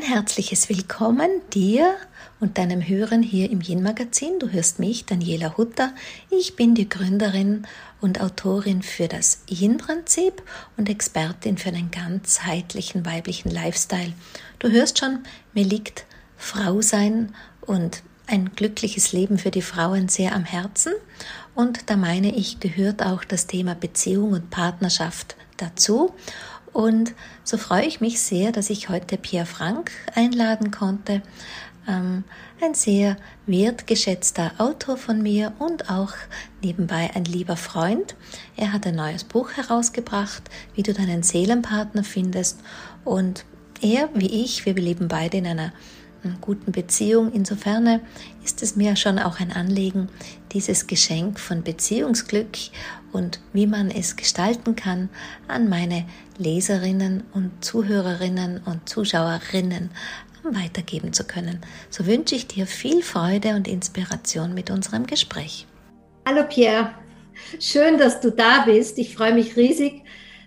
Ein herzliches Willkommen dir und deinem Hören hier im Yin Magazin. Du hörst mich, Daniela Hutter. Ich bin die Gründerin und Autorin für das Yin Prinzip und Expertin für einen ganzheitlichen weiblichen Lifestyle. Du hörst schon, mir liegt Frau sein und ein glückliches Leben für die Frauen sehr am Herzen. Und da meine ich, gehört auch das Thema Beziehung und Partnerschaft dazu. Und so freue ich mich sehr, dass ich heute Pierre Frank einladen konnte. Ähm, ein sehr wertgeschätzter Autor von mir und auch nebenbei ein lieber Freund. Er hat ein neues Buch herausgebracht, wie du deinen Seelenpartner findest. Und er wie ich, wir leben beide in einer guten Beziehung. Insofern ist es mir schon auch ein Anliegen, dieses Geschenk von Beziehungsglück und wie man es gestalten kann, an meine Leserinnen und Zuhörerinnen und Zuschauerinnen weitergeben zu können. So wünsche ich dir viel Freude und Inspiration mit unserem Gespräch. Hallo Pierre, schön, dass du da bist. Ich freue mich riesig,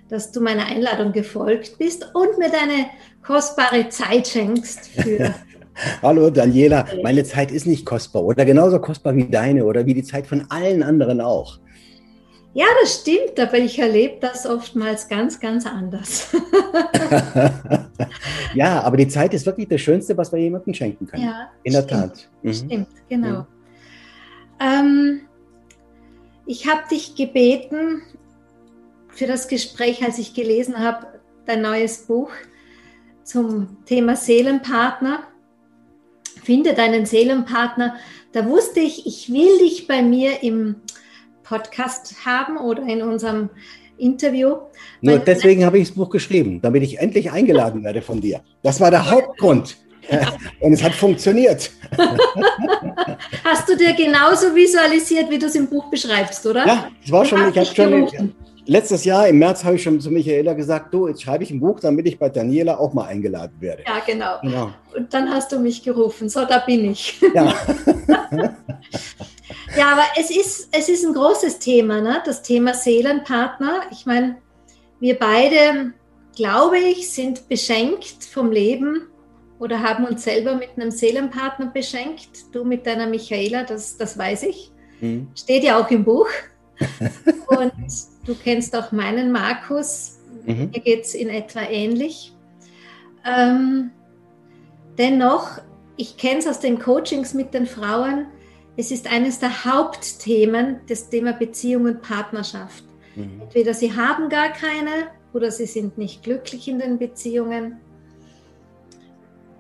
dass du meiner Einladung gefolgt bist und mir deine kostbare Zeit schenkst für Hallo Daniela, meine Zeit ist nicht kostbar oder genauso kostbar wie deine oder wie die Zeit von allen anderen auch. Ja, das stimmt, aber ich erlebe das oftmals ganz, ganz anders. ja, aber die Zeit ist wirklich das Schönste, was wir jemandem schenken können. Ja, in der Tat. Mhm. Stimmt, genau. Ja. Ähm, ich habe dich gebeten für das Gespräch, als ich gelesen habe, dein neues Buch zum Thema Seelenpartner finde deinen Seelenpartner. Da wusste ich, ich will dich bei mir im Podcast haben oder in unserem Interview. Nur deswegen habe ich das Buch geschrieben, damit ich endlich eingeladen werde von dir. Das war der Hauptgrund. Und es hat funktioniert. Hast du dir genauso visualisiert, wie du es im Buch beschreibst, oder? Ja, es war schon, ich habe schon, letztes Jahr im März habe ich schon zu Michaela gesagt, du, jetzt schreibe ich ein Buch, damit ich bei Daniela auch mal eingeladen werde. Ja, genau. genau. Und dann hast du mich gerufen, so da bin ich. Ja, ja aber es ist, es ist ein großes Thema, ne? das Thema Seelenpartner. Ich meine, wir beide, glaube ich, sind beschenkt vom Leben oder haben uns selber mit einem Seelenpartner beschenkt. Du mit deiner Michaela, das, das weiß ich. Mhm. Steht ja auch im Buch. Und du kennst auch meinen Markus. Mhm. Mir geht es in etwa ähnlich. Ähm, dennoch, ich kenne es aus den Coachings mit den Frauen, es ist eines der Hauptthemen, das Thema Beziehung und Partnerschaft. Mhm. Entweder sie haben gar keine oder sie sind nicht glücklich in den Beziehungen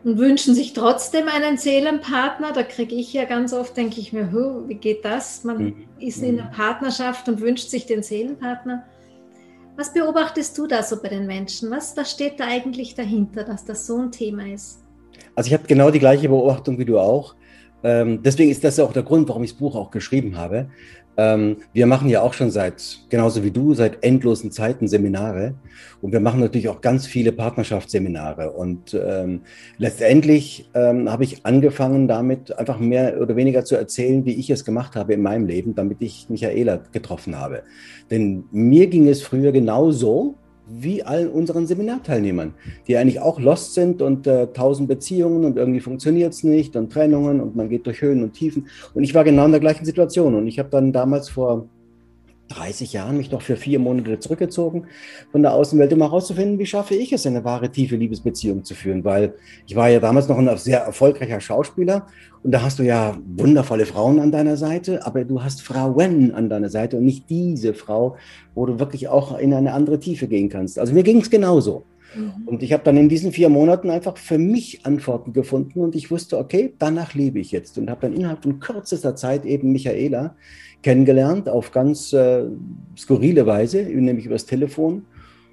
und wünschen sich trotzdem einen Seelenpartner. Da kriege ich ja ganz oft, denke ich mir, wie geht das? Man mhm. ist in einer Partnerschaft und wünscht sich den Seelenpartner. Was beobachtest du da so bei den Menschen? Was, was steht da eigentlich dahinter, dass das so ein Thema ist? Also ich habe genau die gleiche Beobachtung wie du auch. Ähm, deswegen ist das auch der Grund, warum ich das Buch auch geschrieben habe. Ähm, wir machen ja auch schon seit, genauso wie du, seit endlosen Zeiten Seminare. Und wir machen natürlich auch ganz viele Partnerschaftsseminare. Und ähm, letztendlich ähm, habe ich angefangen, damit einfach mehr oder weniger zu erzählen, wie ich es gemacht habe in meinem Leben, damit ich Michaela getroffen habe. Denn mir ging es früher genauso, wie allen unseren Seminarteilnehmern, die eigentlich auch lost sind und äh, tausend Beziehungen und irgendwie funktioniert es nicht und Trennungen und man geht durch Höhen und Tiefen. Und ich war genau in der gleichen Situation. Und ich habe dann damals vor 30 Jahren mich noch für vier Monate zurückgezogen von der Außenwelt, um herauszufinden, wie schaffe ich es, eine wahre, tiefe Liebesbeziehung zu führen. Weil ich war ja damals noch ein sehr erfolgreicher Schauspieler und da hast du ja wundervolle Frauen an deiner Seite, aber du hast Frauen an deiner Seite und nicht diese Frau, wo du wirklich auch in eine andere Tiefe gehen kannst. Also mir ging es genauso. Mhm. Und ich habe dann in diesen vier Monaten einfach für mich Antworten gefunden und ich wusste, okay, danach lebe ich jetzt und habe dann innerhalb von kürzester Zeit eben Michaela kennengelernt auf ganz äh, skurrile Weise, nämlich übers Telefon.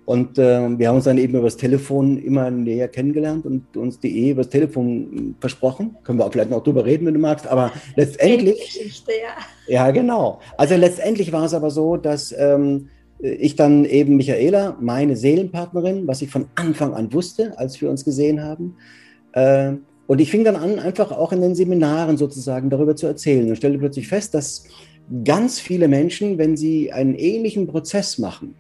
Und äh, wir haben uns dann eben übers Telefon immer näher kennengelernt und uns die Ehe übers Telefon versprochen. Können wir auch vielleicht noch drüber reden, wenn du magst. Aber letztendlich. Ja. ja, genau. Also letztendlich war es aber so, dass ähm, ich dann eben Michaela, meine Seelenpartnerin, was ich von Anfang an wusste, als wir uns gesehen haben, äh, und ich fing dann an, einfach auch in den Seminaren sozusagen darüber zu erzählen und stellte plötzlich fest, dass ganz viele Menschen, wenn sie einen ähnlichen Prozess machen,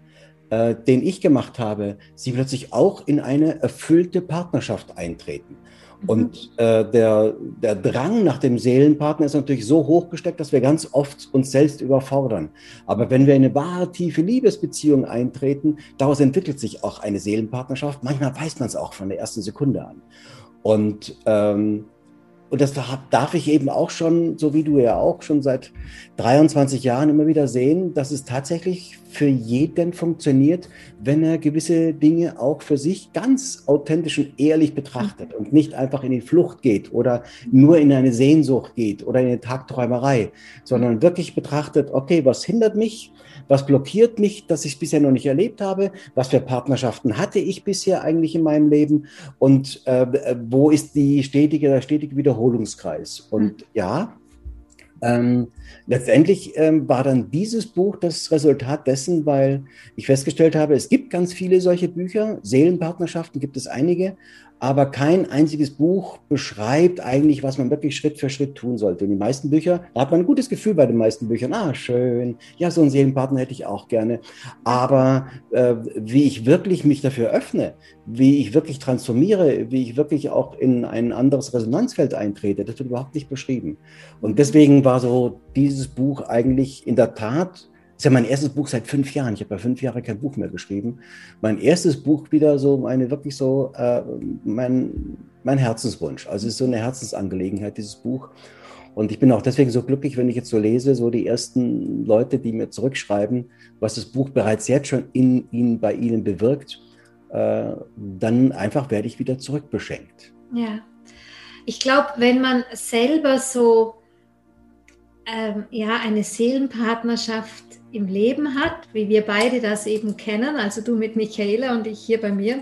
äh, den ich gemacht habe, sie plötzlich auch in eine erfüllte Partnerschaft eintreten. Mhm. Und äh, der, der Drang nach dem Seelenpartner ist natürlich so hochgesteckt, dass wir ganz oft uns selbst überfordern. Aber wenn wir in eine wahre, tiefe Liebesbeziehung eintreten, daraus entwickelt sich auch eine Seelenpartnerschaft. Manchmal weiß man es auch von der ersten Sekunde an. Und ähm, und das darf ich eben auch schon, so wie du ja auch, schon seit 23 Jahren immer wieder sehen, dass es tatsächlich für jeden funktioniert, wenn er gewisse Dinge auch für sich ganz authentisch und ehrlich betrachtet und nicht einfach in die Flucht geht oder nur in eine Sehnsucht geht oder in eine Tagträumerei, sondern wirklich betrachtet, okay, was hindert mich? Was blockiert mich, dass ich es bisher noch nicht erlebt habe? Was für Partnerschaften hatte ich bisher eigentlich in meinem Leben? Und äh, wo ist die stetige, der stetige Wiederholungskreis? Und ja, ähm, letztendlich ähm, war dann dieses Buch das Resultat dessen, weil ich festgestellt habe, es gibt ganz viele solche Bücher, Seelenpartnerschaften gibt es einige, aber kein einziges Buch beschreibt eigentlich, was man wirklich Schritt für Schritt tun sollte. Und die meisten Bücher, da hat man ein gutes Gefühl bei den meisten Büchern. Ah, schön, ja, so einen Seelenpartner hätte ich auch gerne. Aber äh, wie ich wirklich mich dafür öffne, wie ich wirklich transformiere, wie ich wirklich auch in ein anderes Resonanzfeld eintrete, das wird überhaupt nicht beschrieben. Und deswegen war so dieses Buch eigentlich in der Tat ist ja mein erstes Buch seit fünf Jahren. Ich habe ja fünf Jahre kein Buch mehr geschrieben. Mein erstes Buch wieder so meine wirklich so äh, mein, mein Herzenswunsch. Also es ist so eine Herzensangelegenheit, dieses Buch. Und ich bin auch deswegen so glücklich, wenn ich jetzt so lese, so die ersten Leute, die mir zurückschreiben, was das Buch bereits jetzt schon in ihnen, bei ihnen bewirkt, äh, dann einfach werde ich wieder zurückbeschenkt. Ja, ich glaube, wenn man selber so ähm, ja eine Seelenpartnerschaft im Leben hat, wie wir beide das eben kennen, also du mit Michaela und ich hier bei mir,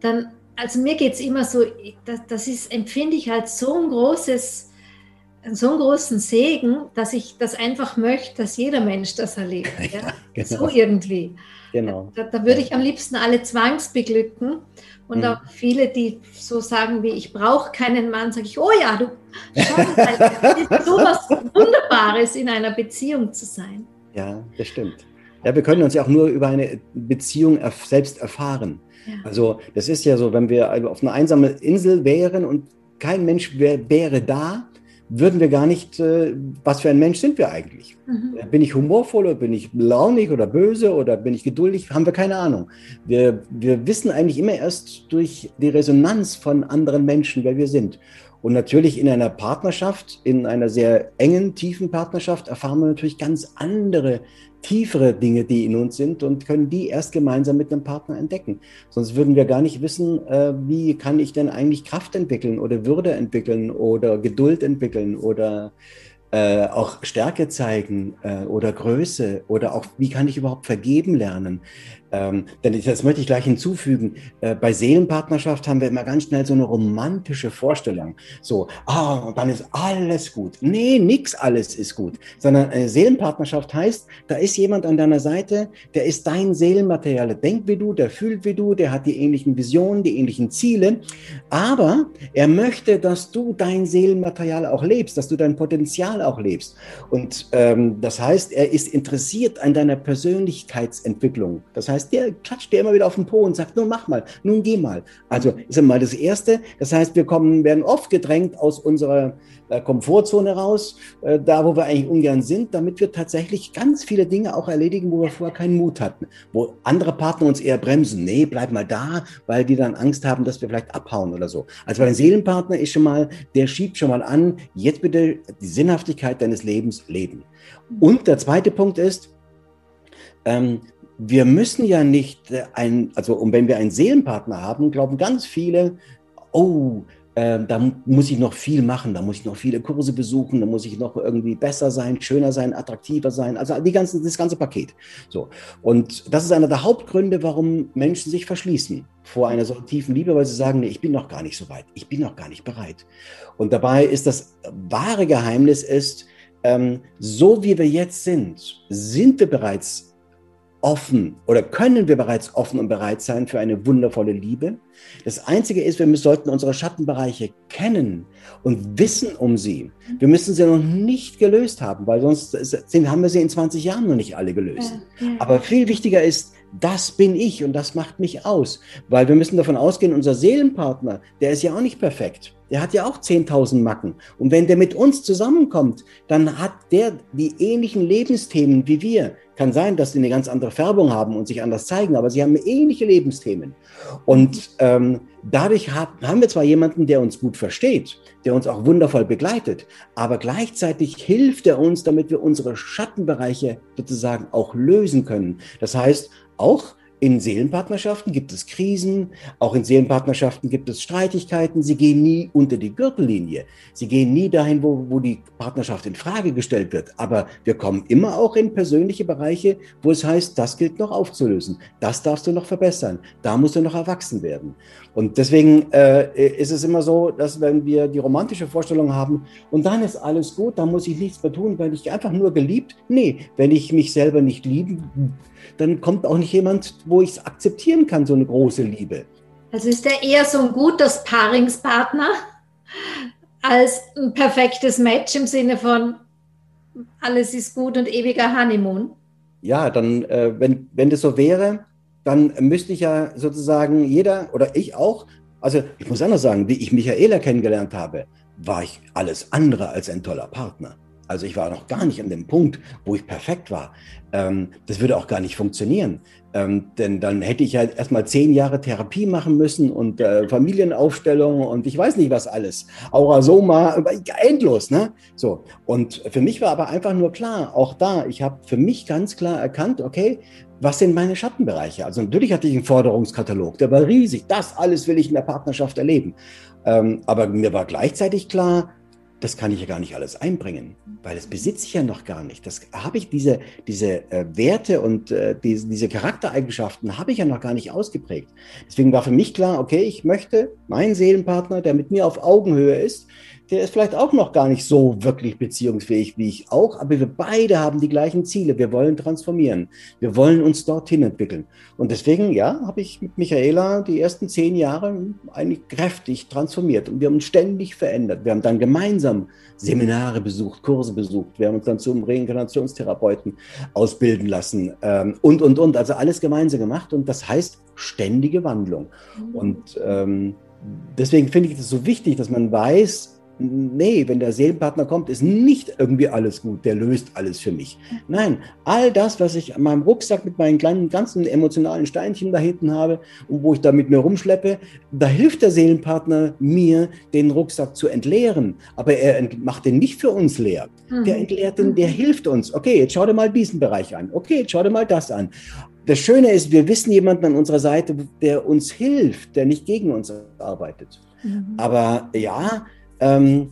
dann, also mir geht es immer so, das, das ist, empfinde ich als so ein großes, so einen großen Segen, dass ich das einfach möchte, dass jeder Mensch das erlebt. Ja? ja genau. So irgendwie. Genau. Da, da, würde ich am liebsten alle zwangsbeglücken. Und mhm. auch viele, die so sagen wie, ich brauche keinen Mann, sage ich, oh ja, du schon, ist so was Wunderbares in einer Beziehung zu sein. Ja, das stimmt. Ja, wir können uns ja auch nur über eine Beziehung selbst erfahren. Ja. Also das ist ja so, wenn wir auf einer einsamen Insel wären und kein Mensch wär, wäre da, würden wir gar nicht, äh, was für ein Mensch sind wir eigentlich? Mhm. Bin ich humorvoll oder bin ich launig oder böse oder bin ich geduldig? Haben wir keine Ahnung. Wir, wir wissen eigentlich immer erst durch die Resonanz von anderen Menschen, wer wir sind. Und natürlich in einer Partnerschaft, in einer sehr engen, tiefen Partnerschaft, erfahren wir natürlich ganz andere, tiefere Dinge, die in uns sind und können die erst gemeinsam mit einem Partner entdecken. Sonst würden wir gar nicht wissen, äh, wie kann ich denn eigentlich Kraft entwickeln oder Würde entwickeln oder Geduld entwickeln oder äh, auch Stärke zeigen äh, oder Größe oder auch, wie kann ich überhaupt vergeben lernen? Ähm, denn das möchte ich gleich hinzufügen. Äh, bei Seelenpartnerschaft haben wir immer ganz schnell so eine romantische Vorstellung. So, ah, und dann ist alles gut. Nee, nix alles ist gut. Sondern eine Seelenpartnerschaft heißt, da ist jemand an deiner Seite, der ist dein Seelenmaterial. Der denkt wie du, der fühlt wie du, der hat die ähnlichen Visionen, die ähnlichen Ziele. Aber er möchte, dass du dein Seelenmaterial auch lebst, dass du dein Potenzial auch lebst. Und ähm, das heißt, er ist interessiert an deiner Persönlichkeitsentwicklung. Das heißt, heißt, der klatscht dir immer wieder auf den Po und sagt, nun mach mal, nun geh mal. Also ist einmal das Erste. Das heißt, wir kommen, werden oft gedrängt aus unserer äh, Komfortzone raus, äh, da wo wir eigentlich ungern sind, damit wir tatsächlich ganz viele Dinge auch erledigen, wo wir vorher keinen Mut hatten. Wo andere Partner uns eher bremsen. Nee, bleib mal da, weil die dann Angst haben, dass wir vielleicht abhauen oder so. Also ein Seelenpartner ist schon mal, der schiebt schon mal an, jetzt bitte die Sinnhaftigkeit deines Lebens leben. Und der zweite Punkt ist, ähm, wir müssen ja nicht ein, also und wenn wir einen Seelenpartner haben, glauben ganz viele, oh, äh, da muss ich noch viel machen, da muss ich noch viele Kurse besuchen, da muss ich noch irgendwie besser sein, schöner sein, attraktiver sein, also die ganzen, das ganze Paket. So. Und das ist einer der Hauptgründe, warum Menschen sich verschließen vor einer so tiefen Liebe, weil sie sagen, nee, ich bin noch gar nicht so weit, ich bin noch gar nicht bereit. Und dabei ist das wahre Geheimnis ist, ähm, so wie wir jetzt sind, sind wir bereits offen oder können wir bereits offen und bereit sein für eine wundervolle Liebe. Das Einzige ist, wir sollten unsere Schattenbereiche kennen und wissen um sie. Wir müssen sie noch nicht gelöst haben, weil sonst haben wir sie in 20 Jahren noch nicht alle gelöst. Ja, ja. Aber viel wichtiger ist, das bin ich und das macht mich aus. Weil wir müssen davon ausgehen, unser Seelenpartner, der ist ja auch nicht perfekt. Der hat ja auch 10.000 Macken. Und wenn der mit uns zusammenkommt, dann hat der die ähnlichen Lebensthemen wie wir. Kann sein, dass sie eine ganz andere Färbung haben und sich anders zeigen, aber sie haben ähnliche Lebensthemen. Und ähm, dadurch hab, haben wir zwar jemanden, der uns gut versteht, der uns auch wundervoll begleitet, aber gleichzeitig hilft er uns, damit wir unsere Schattenbereiche sozusagen auch lösen können. Das heißt, auch in Seelenpartnerschaften gibt es Krisen, auch in Seelenpartnerschaften gibt es Streitigkeiten. Sie gehen nie unter die Gürtellinie. Sie gehen nie dahin, wo, wo die Partnerschaft in Frage gestellt wird. Aber wir kommen immer auch in persönliche Bereiche, wo es heißt, das gilt noch aufzulösen. Das darfst du noch verbessern. Da musst du noch erwachsen werden. Und deswegen äh, ist es immer so, dass wenn wir die romantische Vorstellung haben und dann ist alles gut, dann muss ich nichts mehr tun, weil ich einfach nur geliebt. Nee, wenn ich mich selber nicht lieben dann kommt auch nicht jemand, wo ich es akzeptieren kann, so eine große Liebe. Also ist er eher so ein gutes Paaringspartner als ein perfektes Match im Sinne von alles ist gut und ewiger Honeymoon? Ja, dann, äh, wenn, wenn das so wäre, dann müsste ich ja sozusagen jeder oder ich auch, also ich muss anders sagen, wie ich Michaela kennengelernt habe, war ich alles andere als ein toller Partner. Also ich war noch gar nicht an dem Punkt, wo ich perfekt war. Ähm, das würde auch gar nicht funktionieren. Ähm, denn dann hätte ich ja erstmal zehn Jahre Therapie machen müssen und äh, Familienaufstellung und ich weiß nicht was alles. Aurasoma, endlos, ne? So. Und für mich war aber einfach nur klar, auch da, ich habe für mich ganz klar erkannt, okay, was sind meine Schattenbereiche? Also natürlich hatte ich einen Forderungskatalog, der war riesig. Das alles will ich in der Partnerschaft erleben. Ähm, aber mir war gleichzeitig klar, das kann ich ja gar nicht alles einbringen, weil das besitze ich ja noch gar nicht. Das habe ich diese, diese äh, Werte und äh, diese, diese Charaktereigenschaften habe ich ja noch gar nicht ausgeprägt. Deswegen war für mich klar, okay, ich möchte meinen Seelenpartner, der mit mir auf Augenhöhe ist, der ist vielleicht auch noch gar nicht so wirklich beziehungsfähig wie ich auch, aber wir beide haben die gleichen Ziele. Wir wollen transformieren. Wir wollen uns dorthin entwickeln. Und deswegen, ja, habe ich mit Michaela die ersten zehn Jahre eigentlich kräftig transformiert und wir haben uns ständig verändert. Wir haben dann gemeinsam Seminare besucht, Kurse besucht. Wir haben uns dann zum Reinkarnationstherapeuten ausbilden lassen ähm, und, und, und. Also alles gemeinsam gemacht und das heißt ständige Wandlung. Mhm. Und ähm, deswegen finde ich es so wichtig, dass man weiß, nee, wenn der Seelenpartner kommt, ist nicht irgendwie alles gut, der löst alles für mich. Nein, all das, was ich an meinem Rucksack mit meinen kleinen, ganzen emotionalen Steinchen da hinten habe und wo ich da mit mir rumschleppe, da hilft der Seelenpartner mir, den Rucksack zu entleeren. Aber er macht den nicht für uns leer. Mhm. Der entleert den, der hilft uns. Okay, jetzt schau dir mal diesen Bereich an. Okay, jetzt schau dir mal das an. Das Schöne ist, wir wissen jemanden an unserer Seite, der uns hilft, der nicht gegen uns arbeitet. Mhm. Aber ja, ähm,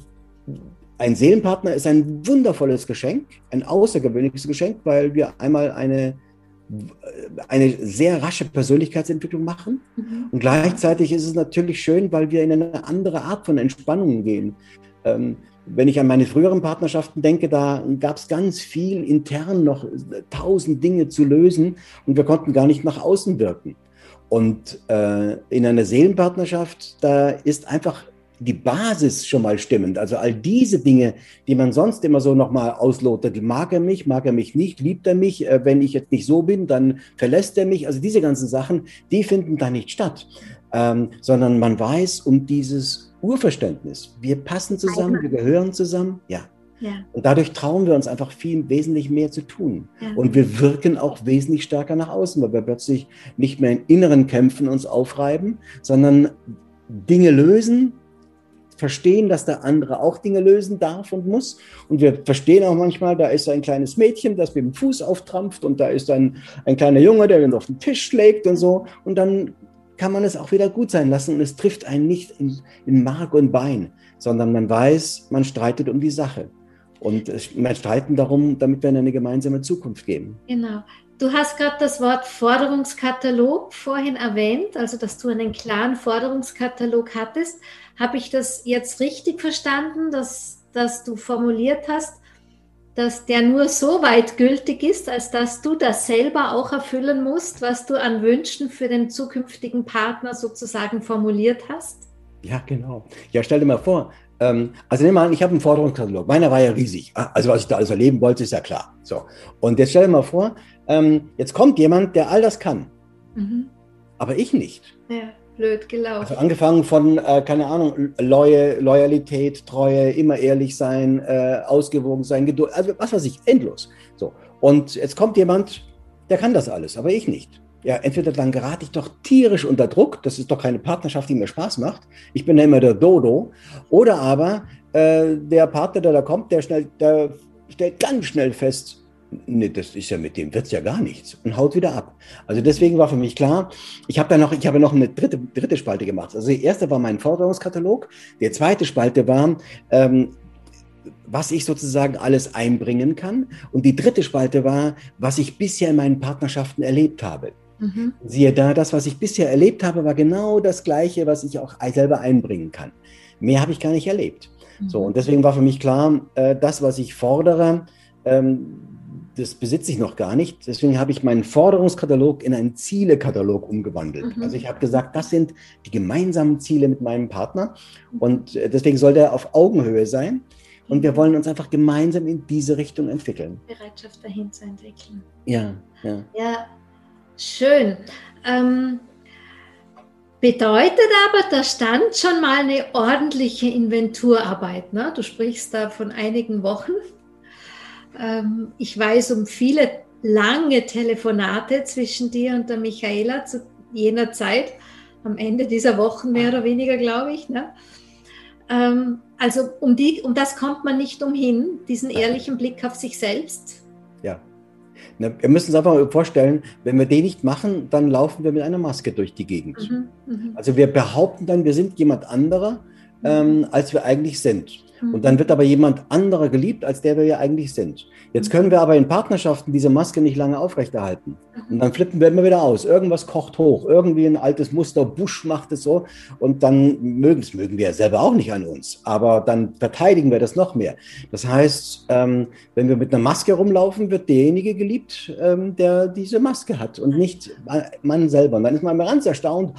ein Seelenpartner ist ein wundervolles Geschenk, ein außergewöhnliches Geschenk, weil wir einmal eine, eine sehr rasche Persönlichkeitsentwicklung machen. Mhm. Und gleichzeitig ist es natürlich schön, weil wir in eine andere Art von Entspannung gehen. Ähm, wenn ich an meine früheren Partnerschaften denke, da gab es ganz viel intern noch tausend Dinge zu lösen und wir konnten gar nicht nach außen wirken. Und äh, in einer Seelenpartnerschaft, da ist einfach die Basis schon mal stimmend. Also all diese Dinge, die man sonst immer so nochmal auslotet. Mag er mich, mag er mich nicht, liebt er mich? Äh, wenn ich jetzt nicht so bin, dann verlässt er mich. Also diese ganzen Sachen, die finden da nicht statt. Ähm, sondern man weiß um dieses Urverständnis. Wir passen zusammen, wir gehören zusammen. Ja. ja. Und dadurch trauen wir uns einfach viel wesentlich mehr zu tun. Ja. Und wir wirken auch wesentlich stärker nach außen, weil wir plötzlich nicht mehr in inneren Kämpfen uns aufreiben, sondern Dinge lösen, verstehen, dass der andere auch Dinge lösen darf und muss. Und wir verstehen auch manchmal, da ist ein kleines Mädchen, das mit dem Fuß auftrampft und da ist ein, ein kleiner Junge, der ihn auf den Tisch schlägt und so. Und dann kann man es auch wieder gut sein lassen und es trifft einen nicht in, in Mark und Bein, sondern man weiß, man streitet um die Sache. Und wir streiten darum, damit wir in eine gemeinsame Zukunft gehen. Genau. Du hast gerade das Wort Forderungskatalog vorhin erwähnt, also dass du einen klaren Forderungskatalog hattest. Habe ich das jetzt richtig verstanden, dass, dass du formuliert hast, dass der nur so weit gültig ist, als dass du das selber auch erfüllen musst, was du an Wünschen für den zukünftigen Partner sozusagen formuliert hast? Ja, genau. Ja, stell dir mal vor, Ähm, also nehmen wir an, ich habe einen Forderungskatalog. Meiner war ja riesig. Ah, also was ich da alles erleben wollte, ist ja klar. So. Und jetzt stell dir mal vor, ähm, jetzt kommt jemand, der all das kann. Mhm. Aber ich nicht. Ja, blöd gelaufen. Also angefangen von, äh, keine Ahnung, Loy Loyalität, Treue, immer ehrlich sein, äh, ausgewogen sein, Geduld, also was weiß ich, endlos. So. Und jetzt kommt jemand, der kann das alles, aber ich nicht ja, entweder dann gerate ich doch tierisch unter Druck, das ist doch keine Partnerschaft, die mir Spaß macht. Ich bin ja immer der Dodo. Oder aber äh, der Partner, der da kommt, der, schnell, der stellt ganz schnell fest, nee, das ist ja mit dem wird's ja gar nichts und haut wieder ab. Also deswegen war für mich klar, ich habe da noch, ich habe noch eine dritte, dritte Spalte gemacht. Also die erste war mein Forderungskatalog, der zweite Spalte war, ähm, was ich sozusagen alles einbringen kann. Und die dritte Spalte war, was ich bisher in meinen Partnerschaften erlebt habe. Mhm. Siehe da, das, was ich bisher erlebt habe, war genau das Gleiche, was ich auch selber einbringen kann. Mehr habe ich gar nicht erlebt. Mhm. So, und deswegen war für mich klar, äh, das, was ich fordere, ähm, das besitze ich noch gar nicht. Deswegen habe ich meinen Forderungskatalog in einen Zielekatalog umgewandelt. Mhm. Also ich habe gesagt, das sind die gemeinsamen Ziele mit meinem Partner. Und äh, deswegen soll der auf Augenhöhe sein. Und wir wollen uns einfach gemeinsam in diese Richtung entwickeln. Bereitschaft dahin zu entwickeln. Ja, ja. Ja, Schön. Ähm, bedeutet aber, da stand schon mal eine ordentliche Inventurarbeit. Ne? Du sprichst da von einigen Wochen. Ähm, ich weiß um viele lange Telefonate zwischen dir und der Michaela zu jener Zeit, am Ende dieser Wochen mehr oder weniger, glaube ich. Ne? Ähm, also um, die, um das kommt man nicht umhin, diesen ehrlichen Blick auf sich selbst. Ja. Ne, wir müssen uns einfach mal vorstellen, wenn wir den nicht machen, dann laufen wir mit einer Maske durch die Gegend. Mhm, mh. Also wir behaupten dann, wir sind jemand anderer, ähm, mhm. als wir eigentlich sind. Mhm. Und dann wird aber jemand anderer geliebt, als der wir ja eigentlich sind. Jetzt können wir aber in Partnerschaften diese Maske nicht lange aufrechterhalten. Und dann flippen wir immer wieder aus. Irgendwas kocht hoch. Irgendwie ein altes Muster, Busch macht es so. Und dann mögen es, mögen wir selber auch nicht an uns. Aber dann verteidigen wir das noch mehr. Das heißt, ähm, wenn wir mit einer Maske rumlaufen, wird derjenige geliebt, ähm, der diese Maske hat und nicht man selber. Und dann ist man immer ganz erstaunt.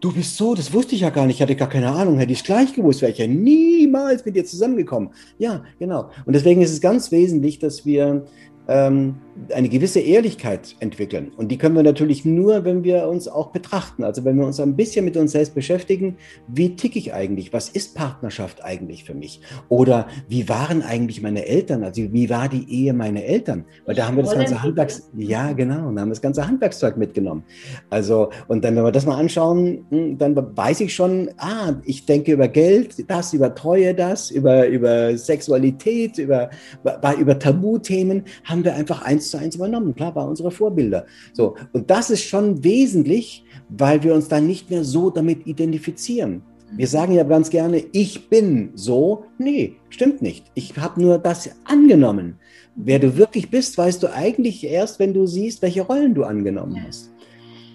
Du bist so, das wusste ich ja gar nicht, ich hatte gar keine Ahnung, hätte ich es gleich gewusst, wäre ich ja niemals mit dir zusammengekommen. Ja, genau. Und deswegen ist es ganz wesentlich, dass wir ähm, eine gewisse Ehrlichkeit entwickeln. Und die können wir natürlich nur, wenn wir uns auch betrachten. Also wenn wir uns ein bisschen mit uns selbst beschäftigen, wie ticke ich eigentlich? Was ist Partnerschaft eigentlich für mich? Oder wie waren eigentlich meine Eltern? Also wie war die Ehe meiner Eltern? Weil da haben wir das ganze Handwerks, ja genau, da haben das ganze Handwerkszeug mitgenommen. Also und dann, wenn wir das mal anschauen, hm, dann weiß ich schon, ah, ich denke über Geld, das, über Treue, das, über, über Sexualität, über, über Tabuthemen, haben wir einfach eins eins zu eins übernommen. Klar, war unsere Vorbilder. So. Und das ist schon wesentlich, weil wir uns dann nicht mehr so damit identifizieren. Wir sagen ja ganz gerne, ich bin so. Nee, stimmt nicht. Ich habe nur das angenommen. Wer du wirklich bist, weißt du eigentlich erst, wenn du siehst, welche Rollen du angenommen hast.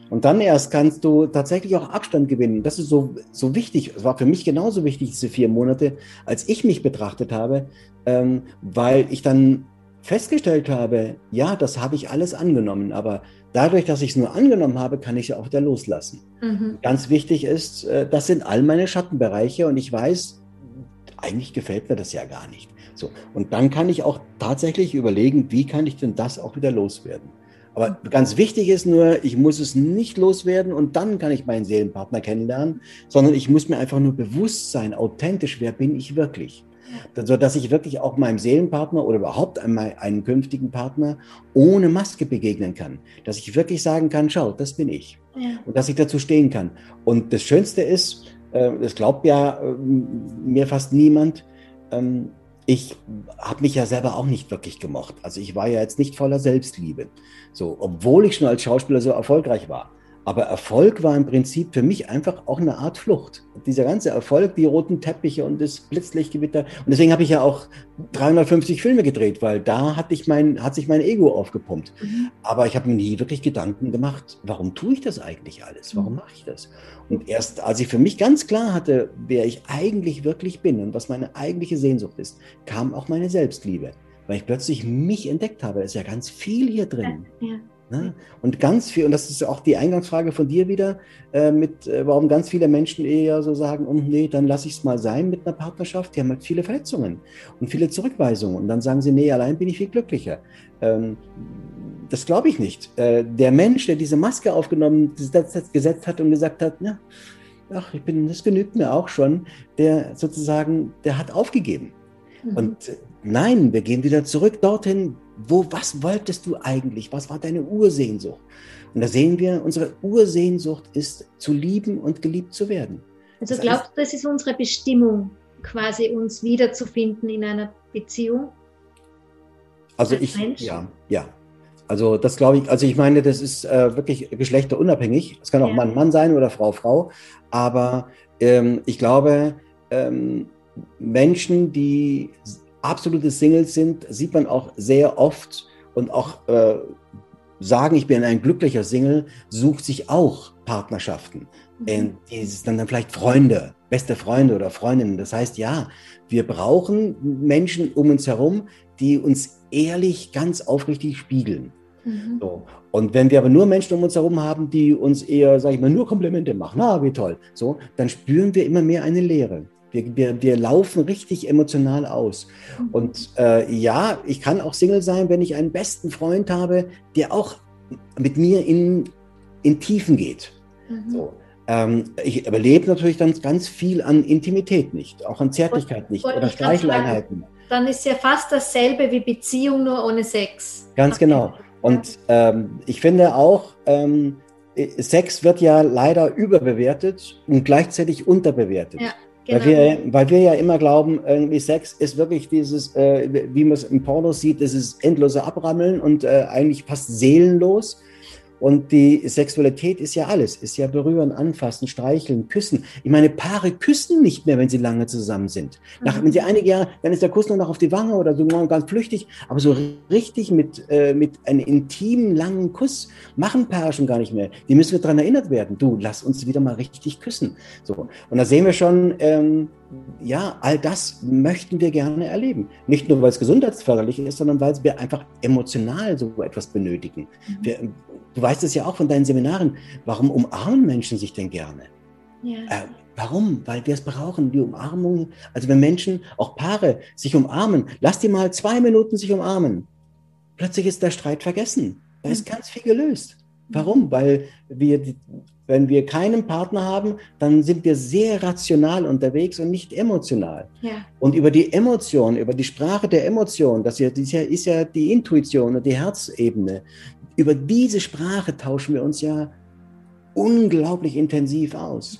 Und dann erst kannst du tatsächlich auch Abstand gewinnen. Das ist so, so wichtig. Es war für mich genauso wichtig, diese vier Monate, als ich mich betrachtet habe, ähm, weil ich dann festgestellt habe, ja, das habe ich alles angenommen, aber dadurch, dass ich es nur angenommen habe, kann ich es auch wieder loslassen. Mhm. Ganz wichtig ist, äh, das sind all meine Schattenbereiche und ich weiß, eigentlich gefällt mir das ja gar nicht. So, und dann kann ich auch tatsächlich überlegen, wie kann ich denn das auch wieder loswerden. Aber ganz wichtig ist nur, ich muss es nicht loswerden und dann kann ich meinen Seelenpartner kennenlernen, sondern ich muss mir einfach nur bewusst sein, authentisch, wer bin ich wirklich sodass ich wirklich auch meinem Seelenpartner oder überhaupt einem, einem künftigen Partner ohne Maske begegnen kann. Dass ich wirklich sagen kann, schau, das bin ich. Ja. Und dass ich dazu stehen kann. Und das Schönste ist, äh, das glaubt ja äh, mir fast niemand, ähm, ich habe mich ja selber auch nicht wirklich gemocht. Also ich war ja jetzt nicht voller Selbstliebe. So, obwohl ich schon als Schauspieler so erfolgreich war. Aber Erfolg war im Prinzip für mich einfach auch eine Art Flucht. Dieser ganze Erfolg, die roten Teppiche und das Blitzlichtgewitter. Und deswegen habe ich ja auch 350 Filme gedreht, weil da hatte ich mein, hat sich mein Ego aufgepumpt. Mhm. Aber ich habe mir nie wirklich Gedanken gemacht, warum tue ich das eigentlich alles? Warum mhm. mache ich das? Und erst als ich für mich ganz klar hatte, wer ich eigentlich wirklich bin und was meine eigentliche Sehnsucht ist, kam auch meine Selbstliebe. Weil ich plötzlich mich entdeckt habe. Da ist ja ganz viel hier drin. Ja. Ne? Und ganz viel, und das ist auch die Eingangsfrage von dir wieder, äh, mit, äh, warum ganz viele Menschen eher so sagen, oh, nee, dann lasse ich es mal sein mit einer Partnerschaft. Die haben halt viele Verletzungen und viele Zurückweisungen. Und dann sagen sie, nee, allein bin ich viel glücklicher. Ähm, das glaube ich nicht. Äh, der Mensch, der diese Maske aufgenommen, gesetzt hat und gesagt hat, ja, ach, ich bin, das genügt mir auch schon, der sozusagen, der hat aufgegeben. Mhm. Und nein, wir gehen wieder zurück dorthin, wo, was wolltest du eigentlich? Was war deine Ursehnsucht? Und da sehen wir, unsere Ursehnsucht ist zu lieben und geliebt zu werden. Also das glaubst du, das ist unsere Bestimmung, quasi uns wiederzufinden in einer Beziehung? Also ich, Mensch? ja, ja. Also das glaube ich, also ich meine, das ist äh, wirklich geschlechterunabhängig. Es kann auch ja. Mann Mann sein oder Frau Frau. Aber ähm, ich glaube, ähm, Menschen, die absolute Singles sind, sieht man auch sehr oft und auch äh, sagen, ich bin ein glücklicher Single, sucht sich auch Partnerschaften. Mhm. Die sind dann, dann vielleicht Freunde, beste Freunde oder Freundinnen. Das heißt, ja, wir brauchen Menschen um uns herum, die uns ehrlich, ganz aufrichtig spiegeln. Mhm. So. Und wenn wir aber nur Menschen um uns herum haben, die uns eher, sag ich mal, nur Komplimente machen, na, wie toll, so, dann spüren wir immer mehr eine Leere. Wir, wir, wir laufen richtig emotional aus. Mhm. Und äh, ja, ich kann auch Single sein, wenn ich einen besten Freund habe, der auch mit mir in, in Tiefen geht. Mhm. So. Ähm, ich überlebe natürlich dann ganz viel an Intimität nicht, auch an Zärtlichkeit nicht oder Streicheleinheiten. Dann ist ja fast dasselbe wie Beziehung, nur ohne Sex. Ganz genau. Und ähm, ich finde auch, ähm, Sex wird ja leider überbewertet und gleichzeitig unterbewertet. Ja. Genau. Weil, wir, weil wir ja immer glauben, irgendwie Sex ist wirklich dieses, äh, wie man es im Porno sieht, das ist endlose Abrammeln und äh, eigentlich fast seelenlos. Und die Sexualität ist ja alles, ist ja berühren, anfassen, streicheln, küssen. Ich meine, Paare küssen nicht mehr, wenn sie lange zusammen sind. Nach, mhm. Wenn sie einige Jahre, dann ist der Kuss nur noch auf die Wange oder so ganz flüchtig. Aber so richtig mit, äh, mit einem intimen, langen Kuss machen Paare schon gar nicht mehr. Die müssen wir daran erinnert werden. Du, lass uns wieder mal richtig küssen. So. Und da sehen wir schon, ähm, ja, all das möchten wir gerne erleben. Nicht nur, weil es gesundheitsförderlich ist, sondern weil wir einfach emotional so etwas benötigen. Mhm. Wir, du weißt es ja auch von deinen Seminaren. Warum umarmen Menschen sich denn gerne? Ja. Äh, warum? Weil wir es brauchen, die Umarmung. Also wenn Menschen, auch Paare, sich umarmen, lass die mal zwei Minuten sich umarmen. Plötzlich ist der Streit vergessen. Da ist mhm. ganz viel gelöst. Warum? Weil wir wenn wir keinen Partner haben, dann sind wir sehr rational unterwegs und nicht emotional. Ja. Und über die Emotion, über die Sprache der Emotion, das ist ja, ist ja die Intuition und die Herzebene, über diese Sprache tauschen wir uns ja unglaublich intensiv aus.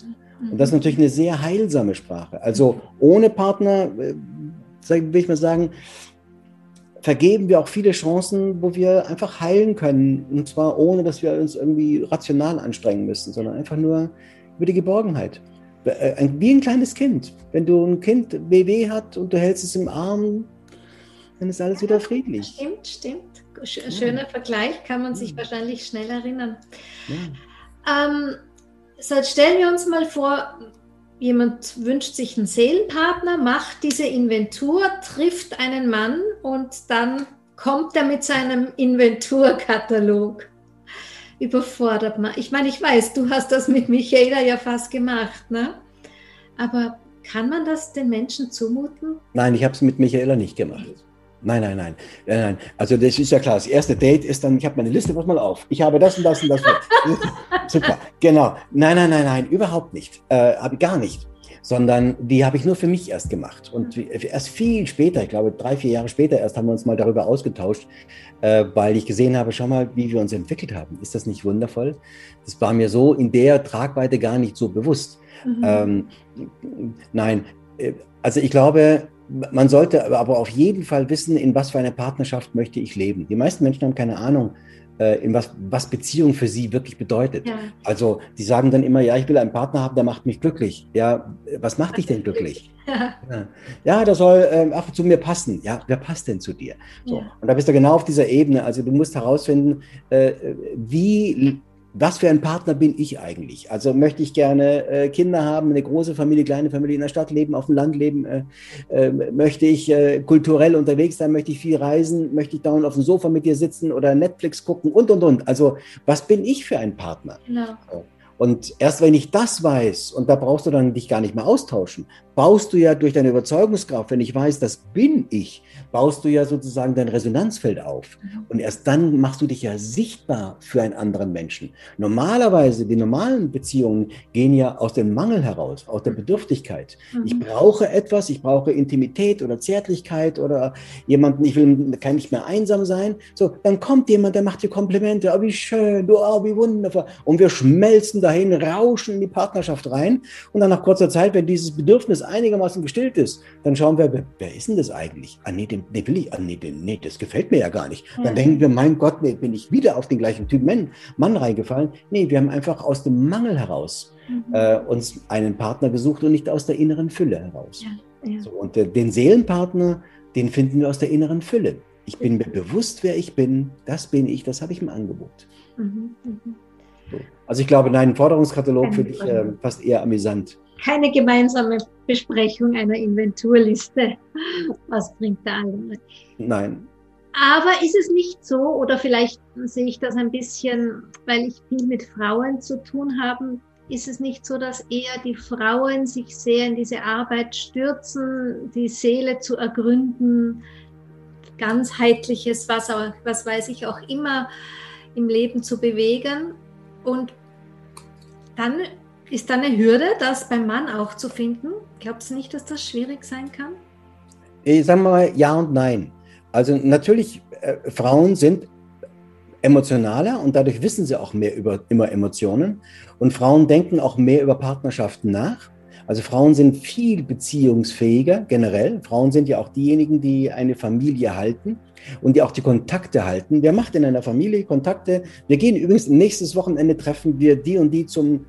Und das ist natürlich eine sehr heilsame Sprache. Also ohne Partner, äh, will ich mal sagen, vergeben wir auch viele Chancen, wo wir einfach heilen können. Und zwar ohne, dass wir uns irgendwie rational anstrengen müssen, sondern einfach nur über die Geborgenheit. Äh, wie ein kleines Kind. Wenn du ein Kind WW hat und du hältst es im Arm, dann ist alles wieder friedlich. Stimmt, stimmt. Schöner ja. Vergleich, kann man sich ja. wahrscheinlich schnell erinnern. Ja. Ähm, so, stellen wir uns mal vor, jemand wünscht sich einen Seelenpartner, macht diese Inventur, trifft einen Mann und dann kommt er mit seinem Inventurkatalog. Überfordert man. Ich meine, ich weiß, du hast das mit Michaela ja fast gemacht, ne? Aber kann man das den Menschen zumuten? Nein, ich habe es mit Michaela nicht gemacht. Nein, nein, nein, nein, nein. Also das ist ja klar. Das erste Date ist dann, ich habe meine Liste, pass mal auf. Ich habe das und das und das. Super, genau. Nein, nein, nein, nein, überhaupt nicht. Äh, habe ich gar nicht. Sondern die habe ich nur für mich erst gemacht. Und erst viel später, ich glaube drei, vier Jahre später erst, haben wir uns mal darüber ausgetauscht, äh, weil ich gesehen habe, schau mal, wie wir uns entwickelt haben. Ist das nicht wundervoll? Das war mir so in der Tragweite gar nicht so bewusst. Mhm. Ähm, nein, äh, also ich glaube, man sollte aber auf jeden Fall wissen, in was für einer Partnerschaft möchte ich leben. Die meisten Menschen haben keine Ahnung, äh, in was, was Beziehung für sie wirklich bedeutet. Ja. Also die sagen dann immer, ja, ich will einen Partner haben, der macht mich glücklich. Ja, was macht dich denn glücklich? Ja, ja der soll ähm, auch zu mir passen. Ja, wer passt denn zu dir? So. Ja. Und da bist du genau auf dieser Ebene. Also du musst herausfinden, äh, wie was für ein Partner bin ich eigentlich? Also möchte ich gerne äh, Kinder haben, eine große Familie, kleine Familie in der Stadt leben, auf dem Land leben? Äh, äh, möchte ich äh, kulturell unterwegs sein? Möchte ich viel reisen? Möchte ich dauernd auf dem Sofa mit dir sitzen oder Netflix gucken und, und, und? Also was bin ich für ein Partner? Genau. Und erst wenn ich das weiß, und da brauchst du dann dich gar nicht mehr austauschen, baust du ja durch deine Überzeugungskraft, wenn ich weiß, das bin ich, baust du ja sozusagen dein Resonanzfeld auf. Mhm. Und erst dann machst du dich ja sichtbar für einen anderen Menschen. Normalerweise, die normalen Beziehungen gehen ja aus dem Mangel heraus, aus der mhm. Bedürftigkeit. Mhm. Ich brauche etwas, ich brauche Intimität oder Zärtlichkeit oder jemanden, ich will, kann nicht mehr einsam sein. So, dann kommt jemand, der macht dir Komplimente, oh, wie schön, du, oh, wie wundervoll. Und wir schmelzen dahin, rauschen in die Partnerschaft rein. Und dann nach kurzer Zeit, wenn dieses Bedürfnis einigermaßen gestillt ist, dann schauen wir, wer, ist denn das eigentlich? Ah, nee, den, den will ich, ah, nee, den, nee, das gefällt mir ja gar nicht. Dann denken wir, mein Gott, nee, bin ich wieder auf den gleichen Typ Mann, Mann reingefallen. Nee, wir haben einfach aus dem Mangel heraus mhm. äh, uns einen Partner gesucht und nicht aus der inneren Fülle heraus. Ja, ja. So, und äh, den Seelenpartner, den finden wir aus der inneren Fülle. Ich bin mir bewusst, wer ich bin, das bin ich, das habe ich im Angebot. Mhm, mh. So. Also ich glaube, nein, ein Forderungskatalog finde ich äh, fast eher amüsant keine gemeinsame Besprechung einer Inventurliste. Was bringt der andere? Nein. Aber ist es nicht so, oder vielleicht sehe ich das ein bisschen, weil ich viel mit Frauen zu tun habe, ist es nicht so, dass eher die Frauen sich sehr in diese Arbeit stürzen, die Seele zu ergründen, ganzheitliches, was, auch, was weiß ich auch immer im Leben zu bewegen und dann ist da eine Hürde, das beim Mann auch zu finden? Glaubst du nicht, dass das schwierig sein kann? Ich sage mal ja und nein. Also natürlich, äh, Frauen sind emotionaler und dadurch wissen sie auch mehr über immer Emotionen. Und Frauen denken auch mehr über Partnerschaften nach. Also Frauen sind viel beziehungsfähiger generell. Frauen sind ja auch diejenigen, die eine Familie halten und die auch die Kontakte halten. Wer macht in einer Familie Kontakte? Wir gehen übrigens nächstes Wochenende treffen wir die und die zum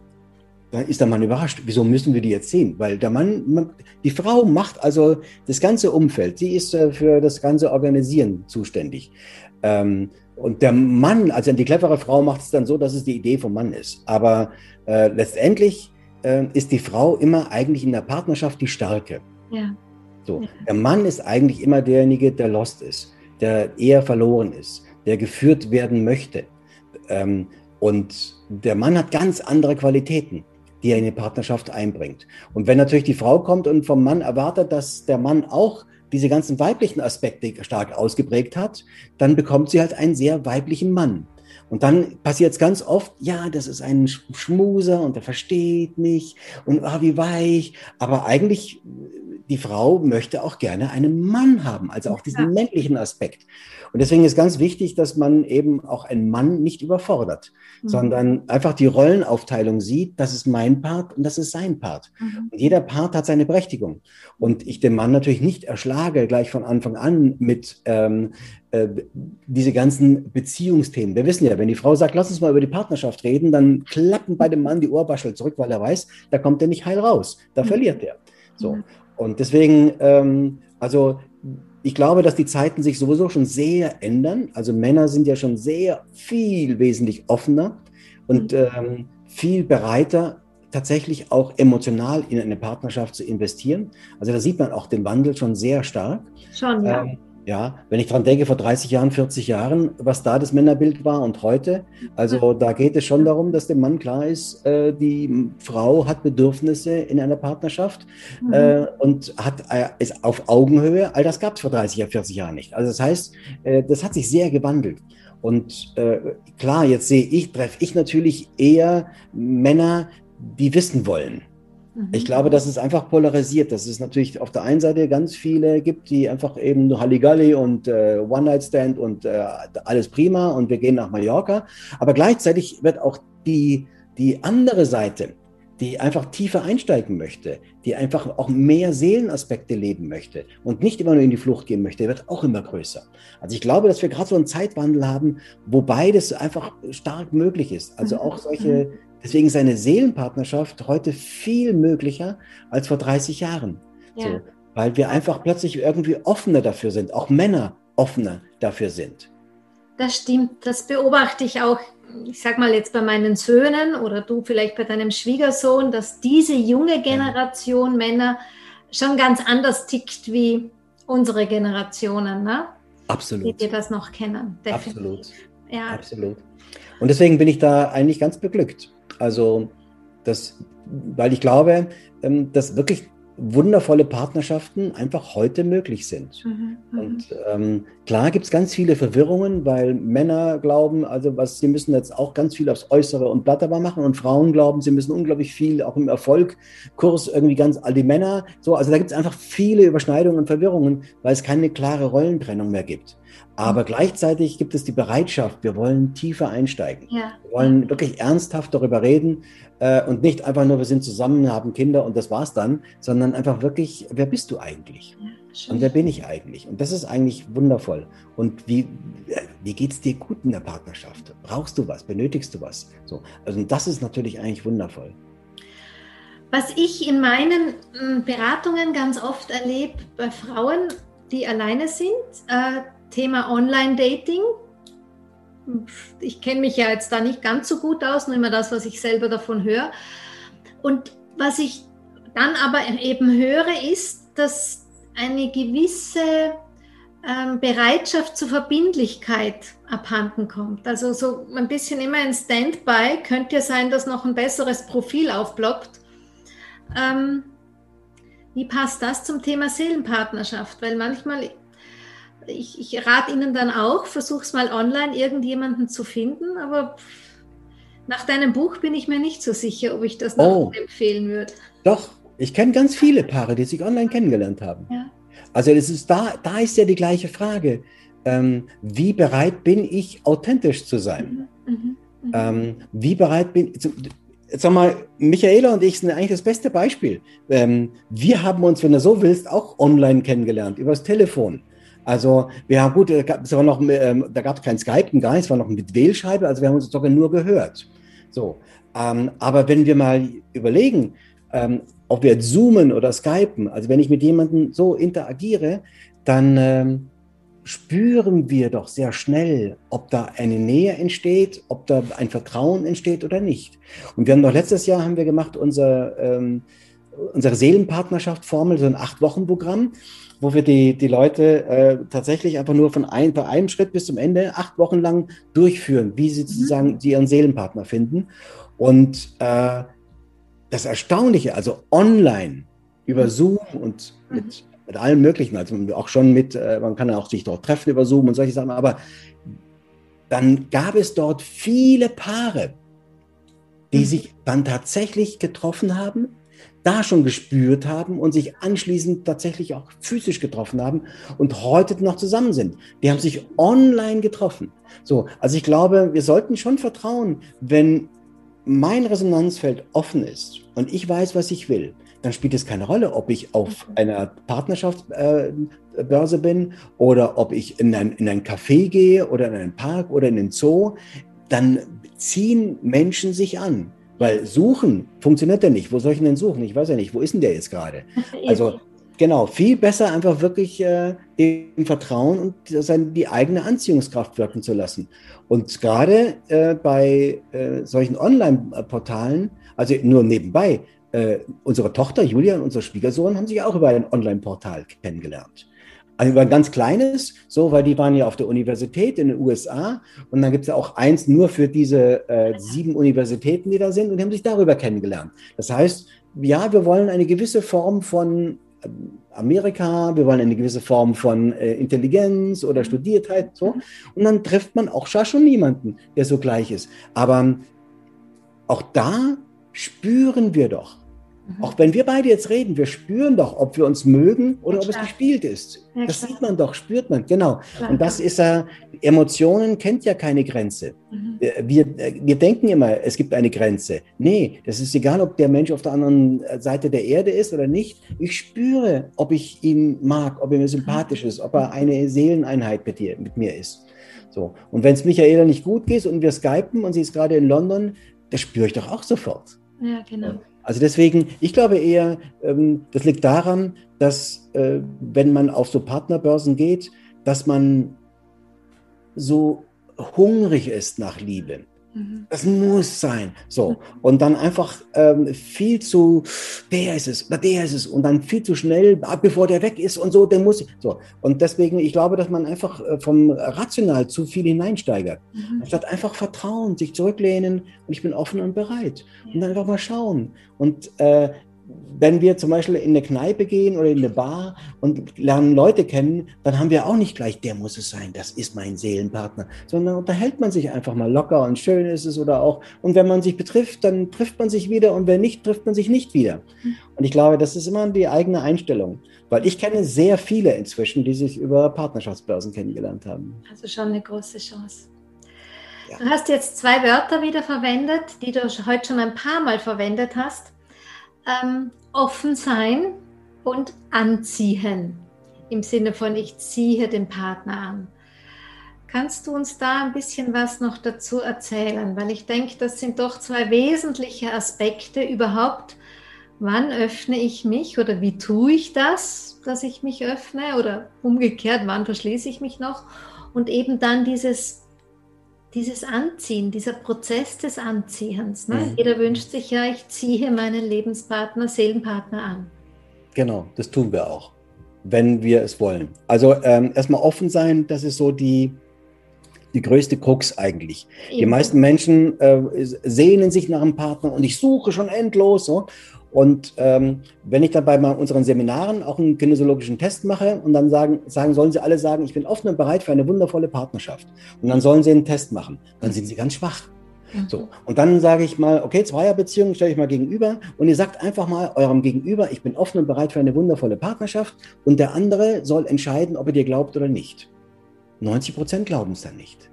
dann ist der Mann überrascht. Wieso müssen wir die jetzt sehen? Weil der Mann, die Frau macht also das ganze Umfeld. Sie ist äh, für das ganze Organisieren zuständig. Ähm, und der Mann, also die clevere Frau macht es dann so, dass es die Idee vom Mann ist. Aber äh, letztendlich äh, ist die Frau immer eigentlich in der Partnerschaft die Starke. Ja. So. Ja. Der Mann ist eigentlich immer derjenige, der lost ist, der eher verloren ist, der geführt werden möchte. Ähm, und der Mann hat ganz andere Qualitäten die er in die Partnerschaft einbringt. Und wenn natürlich die Frau kommt und vom Mann erwartet, dass der Mann auch diese ganzen weiblichen Aspekte stark ausgeprägt hat, dann bekommt sie halt einen sehr weiblichen Mann. Und dann passiert es ganz oft, ja, das ist ein Schmuser und der versteht mich und ah, wie weich. Aber eigentlich, die Frau möchte auch gerne einen Mann haben, also auch diesen ja. männlichen Aspekt. Und deswegen ist ganz wichtig, dass man eben auch einen Mann nicht überfordert, mhm. sondern einfach die Rollenaufteilung sieht, das ist mein Part und das ist sein Part. Mhm. Und jeder Part hat seine Berechtigung. Und ich den Mann natürlich nicht erschlage gleich von Anfang an mit ähm, äh, diese ganzen Beziehungsthemen. Wir wissen ja, wenn die Frau sagt, lass uns mal über die Partnerschaft reden, dann klappen bei dem Mann die Ohrwaschel zurück, weil er weiß, da kommt er nicht heil raus. Da mhm. verliert er. So. Mhm. Und deswegen, ähm, also ich glaube, dass die Zeiten sich sowieso schon sehr ändern. Also Männer sind ja schon sehr viel wesentlich offener und mhm. ähm, viel bereiter, tatsächlich auch emotional in eine Partnerschaft zu investieren. Also da sieht man auch den Wandel schon sehr stark. Schon, ja. Ähm, ja, wenn ich daran denke, vor 30 Jahren, 40 Jahren, was da das Männerbild war und heute, also da geht es schon darum, dass dem Mann klar ist, äh, die Frau hat Bedürfnisse in einer Partnerschaft mhm. äh, und hat, äh, ist auf Augenhöhe. All das gab es vor 30, 40 Jahren nicht. Also das heißt, äh, das hat sich sehr gewandelt. Und äh, klar, jetzt sehe ich, treffe ich natürlich eher Männer, die wissen wollen. Mhm. Ich glaube, dass es einfach polarisiert, dass es natürlich auf der einen Seite ganz viele gibt, die einfach eben Halligalli und äh, One-Night-Stand und äh, alles prima und wir gehen nach Mallorca. Aber gleichzeitig wird auch die, die andere Seite, die einfach tiefer einsteigen möchte, die einfach auch mehr Seelenaspekte leben möchte und nicht immer nur in die Flucht gehen möchte, wird auch immer größer. Also ich glaube, dass wir gerade so einen Zeitwandel haben, wo beides einfach stark möglich ist. Also mhm. auch solche mhm. Deswegen ist eine Seelenpartnerschaft heute viel möglicher als vor 30 Jahren. Ja. So, weil wir einfach plötzlich irgendwie offener dafür sind, auch Männer offener dafür sind. das stimmt. Das beobachte ich auch, ich sag mal jetzt bei meinen Söhnen oder du vielleicht bei deinem Schwiegersohn, dass diese junge Generation Männer schon ganz anders tickt wie unsere Generationen, ne? Absolut. Die wir das noch kennen. Definitiv. Absolut. Ja. Absolut. Und deswegen bin ich da eigentlich ganz beglückt. Also, das, weil ich glaube, ähm, dass wirklich wundervolle Partnerschaften einfach heute möglich sind. Mhm, mhm. und ähm, klar gibt es ganz viele Verwirrungen, weil Männer glauben, also was sie müssen jetzt auch ganz viel aufs Äußere und blatterbar machen und Frauen glauben, sie müssen unglaublich viel auch im Erfolgkurs irgendwie ganz all die Männer. So, also da gibt es einfach viele Überschneidungen und Verwirrungen, weil es keine klare Rollentrennung mehr gibt. Aber gleichzeitig gibt es die Bereitschaft, wir wollen tiefer einsteigen. Ja. Wir wollen wirklich ernsthaft darüber reden äh, und nicht einfach nur, wir sind zusammen, haben Kinder und das war's dann, sondern einfach wirklich, wer bist du eigentlich? Ja, und wer bin ich eigentlich? Und das ist eigentlich wundervoll. Und wie, wie geht es dir gut in der Partnerschaft? Brauchst du was? Benötigst du was? So, also das ist natürlich eigentlich wundervoll. Was ich in meinen hm, Beratungen ganz oft erlebe bei Frauen, die alleine sind, äh, Thema Online-Dating. Ich kenne mich ja jetzt da nicht ganz so gut aus, nur immer das, was ich selber davon höre. Und was ich dann aber eben höre, ist, dass eine gewisse ähm, Bereitschaft zur Verbindlichkeit abhanden kommt. Also so ein bisschen immer ein Standby. Könnte ja sein, dass noch ein besseres Profil aufploppt. Ähm, wie passt das zum Thema Seelenpartnerschaft? Weil manchmal ich, ich rate Ihnen dann auch, versuch es mal online irgendjemanden zu finden, aber nach deinem Buch bin ich mir nicht so sicher, ob ich das noch oh. empfehlen würde. Doch, ich kenne ganz viele Paare, die sich online kennengelernt haben. Ja. Also das ist da, da ist ja die gleiche Frage. Ähm, wie bereit bin ich, authentisch zu sein? Mhm. Mhm. Mhm. Ähm, wie bereit bin ich, sag mal, Michaela und ich sind eigentlich das beste Beispiel. Ähm, wir haben uns, wenn du so willst, auch online kennengelernt, übers Telefon. Also wir haben gut, es war noch, ähm, da gab es kein Skype, gar nichts, war noch mit Wählscheibe, also wir haben uns sogar nur gehört. So, ähm, aber wenn wir mal überlegen, ähm, ob wir jetzt zoomen oder skypen, also wenn ich mit jemandem so interagiere, dann ähm, spüren wir doch sehr schnell, ob da eine Nähe entsteht, ob da ein Vertrauen entsteht oder nicht. Und wir haben doch letztes Jahr haben wir gemacht unser, ähm, unsere Seelenpartnerschaft Formel, so ein acht Wochen Programm wo wir die, die Leute äh, tatsächlich einfach nur von ein, bei einem Schritt bis zum Ende acht Wochen lang durchführen, wie sie mhm. sozusagen die ihren Seelenpartner finden. Und äh, das Erstaunliche, also online über mhm. Zoom und mhm. mit, mit allem Möglichen, also auch schon mit, äh, man kann ja auch sich dort treffen über Zoom und solche Sachen, aber dann gab es dort viele Paare, die sich dann tatsächlich getroffen haben da schon gespürt haben und sich anschließend tatsächlich auch physisch getroffen haben und heute noch zusammen sind. Die haben sich online getroffen. So, also ich glaube, wir sollten schon vertrauen, wenn mein Resonanzfeld offen ist und ich weiß, was ich will, dann spielt es keine Rolle, ob ich auf einer Partnerschaftsbörse äh, bin oder ob ich in ein, in ein Café gehe oder in einen Park oder in den Zoo. Dann ziehen Menschen sich an. Weil suchen funktioniert ja nicht. Wo soll ich denn suchen? Ich weiß ja nicht, wo ist denn der jetzt gerade? Also genau, viel besser einfach wirklich äh, dem Vertrauen und seine, die eigene Anziehungskraft wirken zu lassen. Und gerade äh, bei äh, solchen Online-Portalen, also nur nebenbei, äh, unsere Tochter Julia und unser Schwiegersohn haben sich auch über ein Online-Portal kennengelernt. Also über ein ganz kleines, so, weil die waren ja auf der Universität in den USA und dann gibt es ja auch eins nur für diese äh, sieben Universitäten, die da sind und die haben sich darüber kennengelernt. Das heißt, ja, wir wollen eine gewisse Form von äh, Amerika, wir wollen eine gewisse Form von äh, Intelligenz oder Studiertheit, so. Und dann trifft man auch schon niemanden, der so gleich ist. Aber auch da spüren wir doch, Mhm. Auch wenn wir beide jetzt reden, wir spüren doch, ob wir uns mögen oder ja, ob es gespielt ist. Ja, das sieht man doch, spürt man, genau. Klar. Und das ist ja, Emotionen kennt ja keine Grenze. Mhm. Wir, wir denken immer, es gibt eine Grenze. Nee, das ist egal, ob der Mensch auf der anderen Seite der Erde ist oder nicht. Ich spüre, ob ich ihn mag, ob er mir sympathisch ist, ob er eine Seeleneinheit mit, dir, mit mir ist. So. Und wenn es Michaela nicht gut geht und wir skypen und sie ist gerade in London, das spüre ich doch auch sofort. Ja, genau. Also deswegen, ich glaube eher, ähm, das liegt daran, dass äh, wenn man auf so Partnerbörsen geht, dass man so hungrig ist nach Liebe. Mhm. Das muss sein. So. Und dann einfach ähm, viel zu, der ist es, der ist es. Und dann viel zu schnell, ah, bevor der weg ist und so, der muss. So. Und deswegen, ich glaube, dass man einfach äh, vom Rational zu viel hineinsteigert. Mhm. Anstatt einfach vertrauen, sich zurücklehnen und ich bin offen und bereit. Und dann einfach mal schauen. Und äh, wenn wir zum Beispiel in eine Kneipe gehen oder in eine Bar und lernen Leute kennen, dann haben wir auch nicht gleich, der muss es sein, das ist mein Seelenpartner, sondern unterhält man sich einfach mal locker und schön ist es oder auch. Und wenn man sich betrifft, dann trifft man sich wieder und wenn nicht, trifft man sich nicht wieder. Und ich glaube, das ist immer die eigene Einstellung, weil ich kenne sehr viele inzwischen, die sich über Partnerschaftsbörsen kennengelernt haben. Also schon eine große Chance. Ja. Du hast jetzt zwei Wörter wieder verwendet, die du heute schon ein paar Mal verwendet hast ähm, offen sein und anziehen. Im Sinne von, ich ziehe den Partner an. Kannst du uns da ein bisschen was noch dazu erzählen? Weil ich denke, das sind doch zwei wesentliche Aspekte überhaupt. Wann öffne ich mich oder wie tue ich das, dass ich mich öffne? Oder umgekehrt, wann verschließe ich mich noch? Und eben dann dieses dieses Anziehen, dieser Prozess des Anziehens. Ne? Mhm. Jeder wünscht sich ja, ich ziehe meinen Lebenspartner, Seelenpartner an. Genau, das tun wir auch, wenn wir es wollen. Also ähm, erstmal offen sein, das ist so die, die größte Krux eigentlich. Eben. Die meisten Menschen äh, sehnen sich nach einem Partner und ich suche schon endlos. So. Und ähm, wenn ich dann bei unseren Seminaren auch einen kinesiologischen Test mache und dann sagen, sagen, sollen sie alle sagen, ich bin offen und bereit für eine wundervolle Partnerschaft. Und dann sollen sie einen Test machen. Dann sind sie ganz schwach. So. Mhm. Und dann sage ich mal, okay, Zweierbeziehung stelle ich mal gegenüber und ihr sagt einfach mal eurem Gegenüber, ich bin offen und bereit für eine wundervolle Partnerschaft und der andere soll entscheiden, ob er dir glaubt oder nicht. 90 Prozent glauben es dann nicht.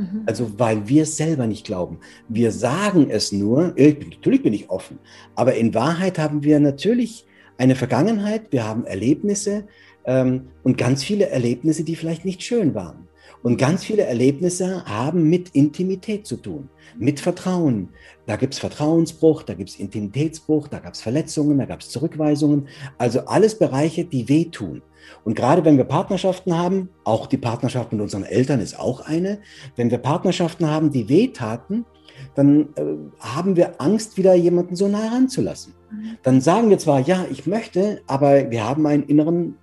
Mhm. Also weil wir es selber nicht glauben. Wir sagen es nur, natürlich bin ich offen, aber in Wahrheit haben wir natürlich eine Vergangenheit, wir haben Erlebnisse ähm, und ganz viele Erlebnisse, die vielleicht nicht schön waren. Und ganz viele Erlebnisse haben mit Intimität zu tun, mit Vertrauen. Da gibt es Vertrauensbruch, da gibt es Intimitätsbruch, da gab es Verletzungen, da gab es Zurückweisungen. Also alles Bereiche, die wehtun. Und gerade wenn wir Partnerschaften haben, auch die Partnerschaft mit unseren Eltern ist auch eine, wenn wir Partnerschaften haben, die wehtaten, dann äh, haben wir Angst, wieder jemanden so nah ranzulassen. Mhm. Dann sagen wir zwar, ja, ich möchte, aber wir haben einen inneren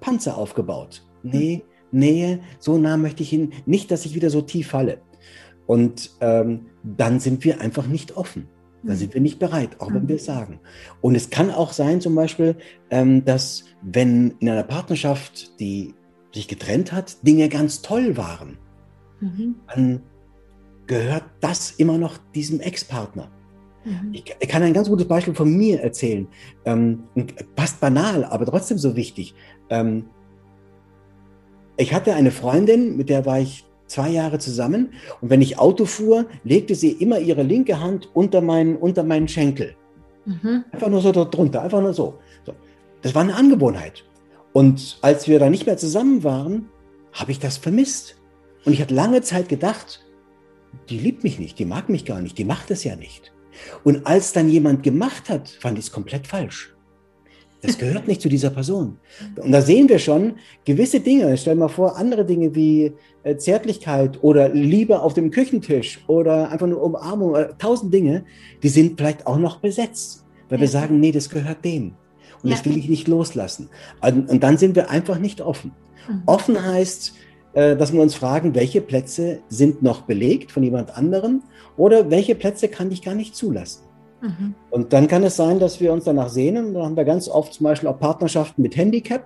Panzer aufgebaut. Nee, Nähe, so nah möchte ich hin, nicht, dass ich wieder so tief falle. Und ähm, dann sind wir einfach nicht offen. Da sind wir nicht bereit, auch wenn wir es sagen. Und es kann auch sein, zum Beispiel, ähm, dass wenn in einer Partnerschaft, die sich getrennt hat, Dinge ganz toll waren, mhm. dann gehört das immer noch diesem Ex-Partner. Mhm. Ich, ich, kann ein ganz gutes Beispiel von mir erzählen. Ähm, passt banal, aber trotzdem so wichtig. Ähm, ich hatte eine Freundin, mit der war ich zwei Jahre zusammen. Und wenn ich Auto fuhr, legte sie immer ihre linke Hand unter meinen, unter meinen Schenkel. Mhm. Einfach nur so dort drunter, einfach nur so. so. Das war eine Angewohnheit. Und als wir da nicht mehr zusammen waren, habe ich das vermisst. Und ich habe lange Zeit gedacht, die liebt mich nicht, die mag mich gar nicht, die macht es ja nicht. Und als dann jemand gemacht hat, fand ich es komplett falsch. Das gehört nicht zu dieser Person. Und da sehen wir schon gewisse Dinge. Stell mal vor, andere Dinge wie äh, Zärtlichkeit oder Liebe auf dem Küchentisch oder einfach nur Umarmung, tausend Dinge, die sind vielleicht auch noch besetzt, weil ja. wir sagen, nee, das gehört dem. Und ja. das will ich nicht loslassen. Und dann sind wir einfach nicht offen. Mhm. Offen heißt, äh, dass wir uns fragen, welche Plätze sind noch belegt von jemand anderem oder welche Plätze kann ich gar nicht zulassen. Mhm. Und dann kann es sein, dass wir uns danach sehnen. Da haben wir ganz oft zum Beispiel auch Partnerschaften mit Handicap.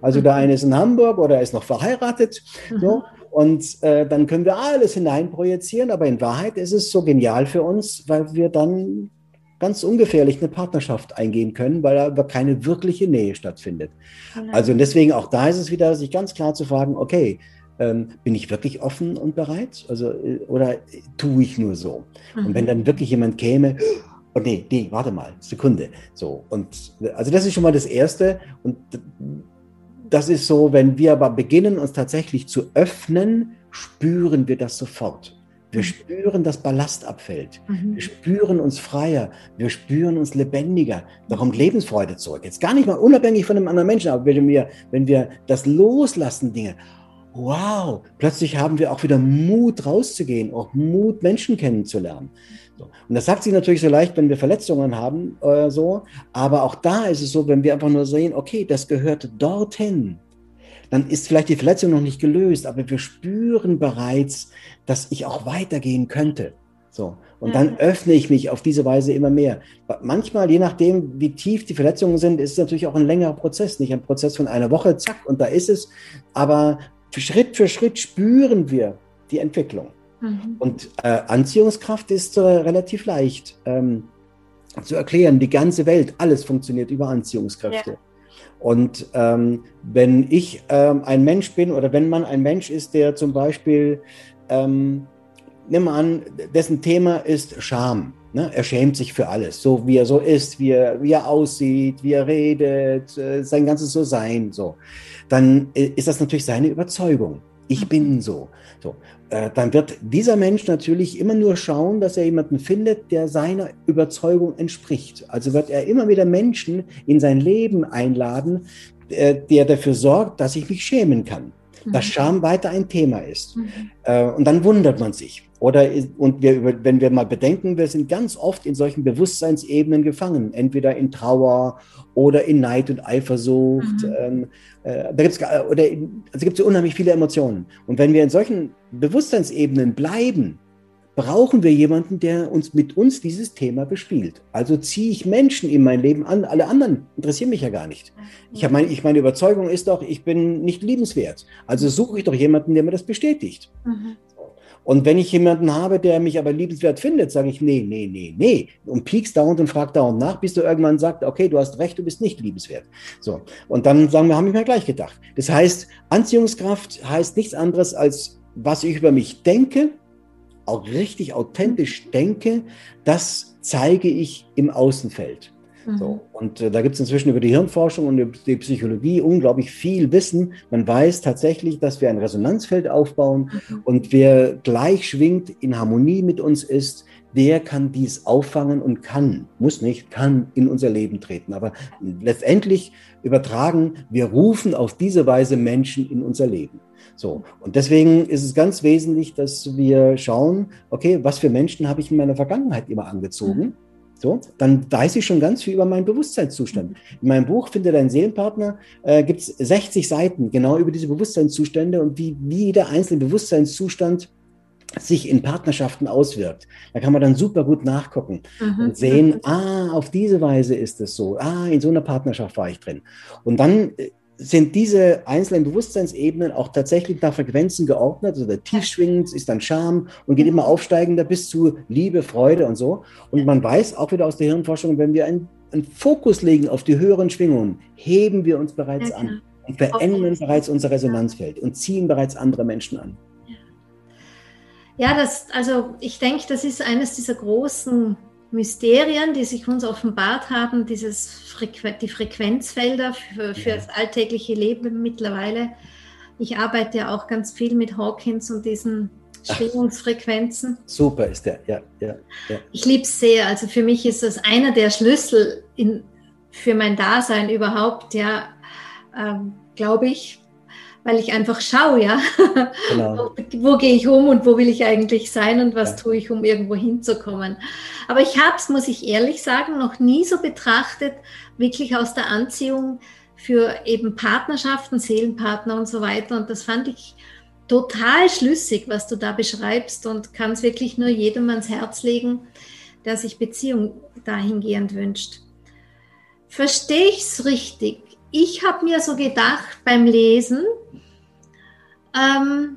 Also mhm. der eine ist in Hamburg oder ist noch verheiratet. Mhm. So. Und äh, dann können wir alles hineinprojizieren, aber in Wahrheit ist es so genial für uns, weil wir dann ganz ungefährlich eine Partnerschaft eingehen können, weil da keine wirkliche Nähe stattfindet. Genau. Also deswegen auch da ist es wieder, sich ganz klar zu fragen, okay, ähm, bin ich wirklich offen und bereit? Also, äh, oder tue ich nur so? Mhm. Und wenn dann wirklich jemand käme, Oh nee, nee, warte mal, Sekunde. So, und also das ist schon mal das Erste. Und das ist so, wenn wir aber beginnen, uns tatsächlich zu öffnen, spüren wir das sofort. Wir mhm. spüren, dass Ballast abfällt. Mhm. Wir spüren uns freier. Wir spüren uns lebendiger. Da kommt Lebensfreude zurück. Jetzt gar nicht mal unabhängig von einem anderen Menschen, aber wenn wir, wenn wir das loslassen, Dinge, wow, plötzlich haben wir auch wieder Mut rauszugehen, auch Mut, Menschen kennenzulernen. So. Und das sagt sich natürlich so leicht, wenn wir Verletzungen haben, äh, so. Aber auch da ist es so, wenn wir einfach nur sehen, okay, das gehört dorthin, dann ist vielleicht die Verletzung noch nicht gelöst, aber wir spüren bereits, dass ich auch weitergehen könnte. So. Und dann öffne ich mich auf diese Weise immer mehr. Manchmal, je nachdem, wie tief die Verletzungen sind, ist es natürlich auch ein längerer Prozess, nicht ein Prozess von einer Woche, zack, und da ist es. Aber Schritt für Schritt spüren wir die Entwicklung. Mhm. Und äh, Anziehungskraft ist äh, relativ leicht ähm, zu erklären. Die ganze Welt, alles funktioniert über Anziehungskräfte. Ja. Und ähm, wenn ich ähm, ein Mensch bin oder wenn man ein Mensch ist, der zum Beispiel, ähm, nimm mal an, dessen Thema ist Scham. Ne? Er schämt sich für alles, so wie er so ist, wie er, wie er aussieht, wie er redet, äh, sein ganzes So-Sein. So. Dann äh, ist das natürlich seine Überzeugung. Ich mhm. bin so. so. Äh, dann wird dieser Mensch natürlich immer nur schauen, dass er jemanden findet, der seiner Überzeugung entspricht. Also wird er immer wieder Menschen in sein Leben einladen, äh, der dafür sorgt, dass ich mich schämen kann. Dass mhm. Scham weiter ein Thema ist. Mhm. Äh, und dann wundert man sich. Oder, und wir, wenn wir mal bedenken, wir sind ganz oft in solchen Bewusstseinsebenen gefangen, entweder in Trauer oder in Neid und Eifersucht. Mhm. Ähm, äh, da gibt's, oder in, also gibt es unheimlich viele Emotionen. Und wenn wir in solchen Bewusstseinsebenen bleiben, brauchen wir jemanden, der uns mit uns dieses Thema bespielt. Also ziehe ich Menschen in mein Leben an, alle anderen interessieren mich ja gar nicht. Ich habe meine, ich, meine Überzeugung ist doch, ich bin nicht liebenswert. Also suche ich doch jemanden, der mir das bestätigt. Mhm. Und wenn ich jemanden habe, der mich aber liebenswert findet, sage ich, nee, nee, nee, nee. Und piekst dauernd und fragt dauernd nach, bis du irgendwann sagst, okay, du hast recht, du bist nicht liebenswert. So. Und dann sagen wir, haben wir mir gleich gedacht. Das heißt, Anziehungskraft heißt nichts anderes als, was ich über mich denke, auch richtig authentisch denke, das zeige ich im Außenfeld. So, mhm. und äh, da gibt es inzwischen über die Hirnforschung und die Psychologie unglaublich viel Wissen. Man weiß tatsächlich, dass wir ein Resonanzfeld aufbauen mhm. und wer gleich schwingt, in Harmonie mit uns ist, der kann dies auffangen und kann, muss nicht, kann in unser Leben treten. Aber letztendlich übertragen, wir rufen auf diese Weise Menschen in unser Leben. So. Und deswegen ist es ganz wesentlich, dass wir schauen, okay, was für Menschen habe ich in meiner Vergangenheit immer angezogen? Mhm. So, dann weiß ich schon ganz viel über meinen Bewusstseinszustand. In meinem Buch Finde deinen Seelenpartner äh, gibt es 60 Seiten genau über diese Bewusstseinszustände und wie, wie jeder einzelne Bewusstseinszustand sich in Partnerschaften auswirkt. Da kann man dann super gut nachgucken mhm. und sehen, ah, auf diese Weise ist es so. Ah, in so einer Partnerschaft war ich drin. Und dann äh, sind diese einzelnen Bewusstseinsebenen auch tatsächlich nach Frequenzen geordnet. Also der tiefschwingend ist dann Scham und geht immer aufsteigender bis zu Liebe, Freude und so. Und man weiß auch wieder aus der Hirnforschung, wenn wir einen, einen Fokus legen auf die höheren Schwingungen, heben wir uns bereits ja, an und verändern bereits unser Resonanzfeld und ziehen bereits andere Menschen an. Ja, das, also ich denke, das ist eines dieser großen Mysterien, die sich uns offenbart haben, dieses Frequ die Frequenzfelder für, für ja. das alltägliche Leben mittlerweile. Ich arbeite ja auch ganz viel mit Hawkins und diesen Schwingungsfrequenzen. Super ist der, ja. ja, ja. Ich liebe es sehr. Also für mich ist das einer der Schlüssel in, für mein Dasein überhaupt, ja, ähm, glaube ich, weil ich einfach schaue, ja, genau. wo, wo, gehe ich um und wo will ich eigentlich sein und was ja. tue ich, um irgendwo hinzukommen. Aber ich habe es, muss ich ehrlich sagen, noch nie so betrachtet, wirklich aus der Anziehung für eben Partnerschaften, Seelenpartner und so weiter. Und das fand ich total schlüssig, was du da beschreibst und kann es wirklich nur jedem ans Herz legen, der sich Beziehung dahingehend wünscht. Verstehe ich es richtig? ich habe mir so gedacht beim Lesen, ähm,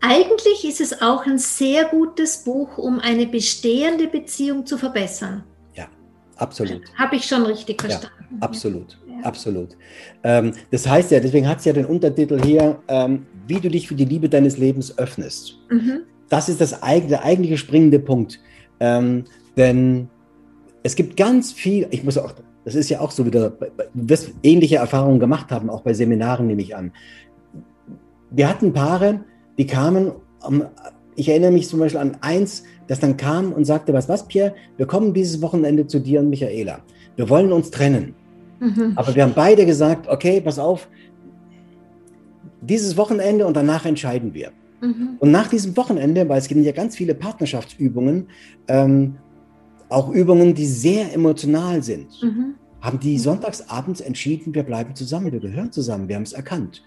eigentlich ist es auch ein sehr gutes Buch, um eine bestehende Beziehung zu verbessern. Ja, absolut. Habe ich schon richtig verstanden. Ja, absolut, ja. absolut. Ähm, das heißt ja, deswegen hat es ja den Untertitel hier, ähm, wie du dich für die Liebe deines Lebens öffnest. Mhm. Das ist das, der eigentliche springende Punkt. Ähm, denn es gibt ganz viel, ich muss auch das ist ja auch so wieder, du wirst ähnliche Erfahrungen gemacht haben, auch bei Seminaren nehme ich an. Wir hatten Paare, die kamen, ich erinnere mich zum Beispiel an eins, das dann kam und sagte, was, was, Pierre, wir kommen dieses Wochenende zu dir und Michaela. Wir wollen uns trennen. Mhm. Aber wir haben beide gesagt, okay, pass auf, dieses Wochenende und danach entscheiden wir. Mhm. Und nach diesem Wochenende, weil es gibt ja ganz viele Partnerschaftsübungen, ähm, auch Übungen, die sehr emotional sind. Mhm haben die sonntagsabends entschieden, wir bleiben zusammen, wir gehören zusammen, wir haben es erkannt.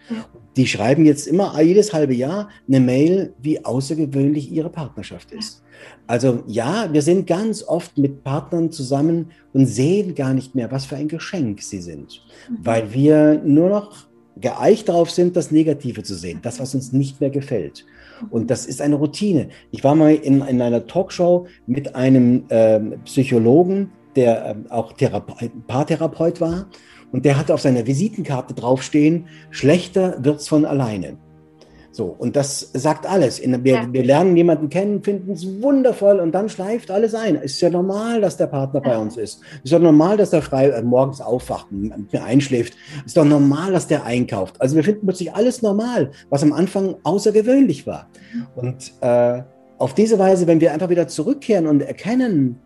Die schreiben jetzt immer jedes halbe Jahr eine Mail, wie außergewöhnlich ihre Partnerschaft ist. Also ja, wir sind ganz oft mit Partnern zusammen und sehen gar nicht mehr, was für ein Geschenk sie sind, mhm. weil wir nur noch geeicht darauf sind, das Negative zu sehen, das, was uns nicht mehr gefällt. Und das ist eine Routine. Ich war mal in, in einer Talkshow mit einem äh, Psychologen, der ähm, auch Therape Paartherapeut war. Und der hatte auf seiner Visitenkarte draufstehen, schlechter wird's von alleine. So, und das sagt alles. In, wir, ja. wir, lernen jemanden kennen, finden es wundervoll und dann schleift alles ein. Es ist ja normal, dass der Partner ja. bei uns ist. Es ist doch normal, dass er frei äh, morgens aufwacht und einschläft. Es ist doch normal, dass der einkauft. Also wir finden plötzlich alles normal, was am Anfang außergewöhnlich war. Und äh, auf diese Weise, wenn wir einfach wieder zurückkehren und erkennen,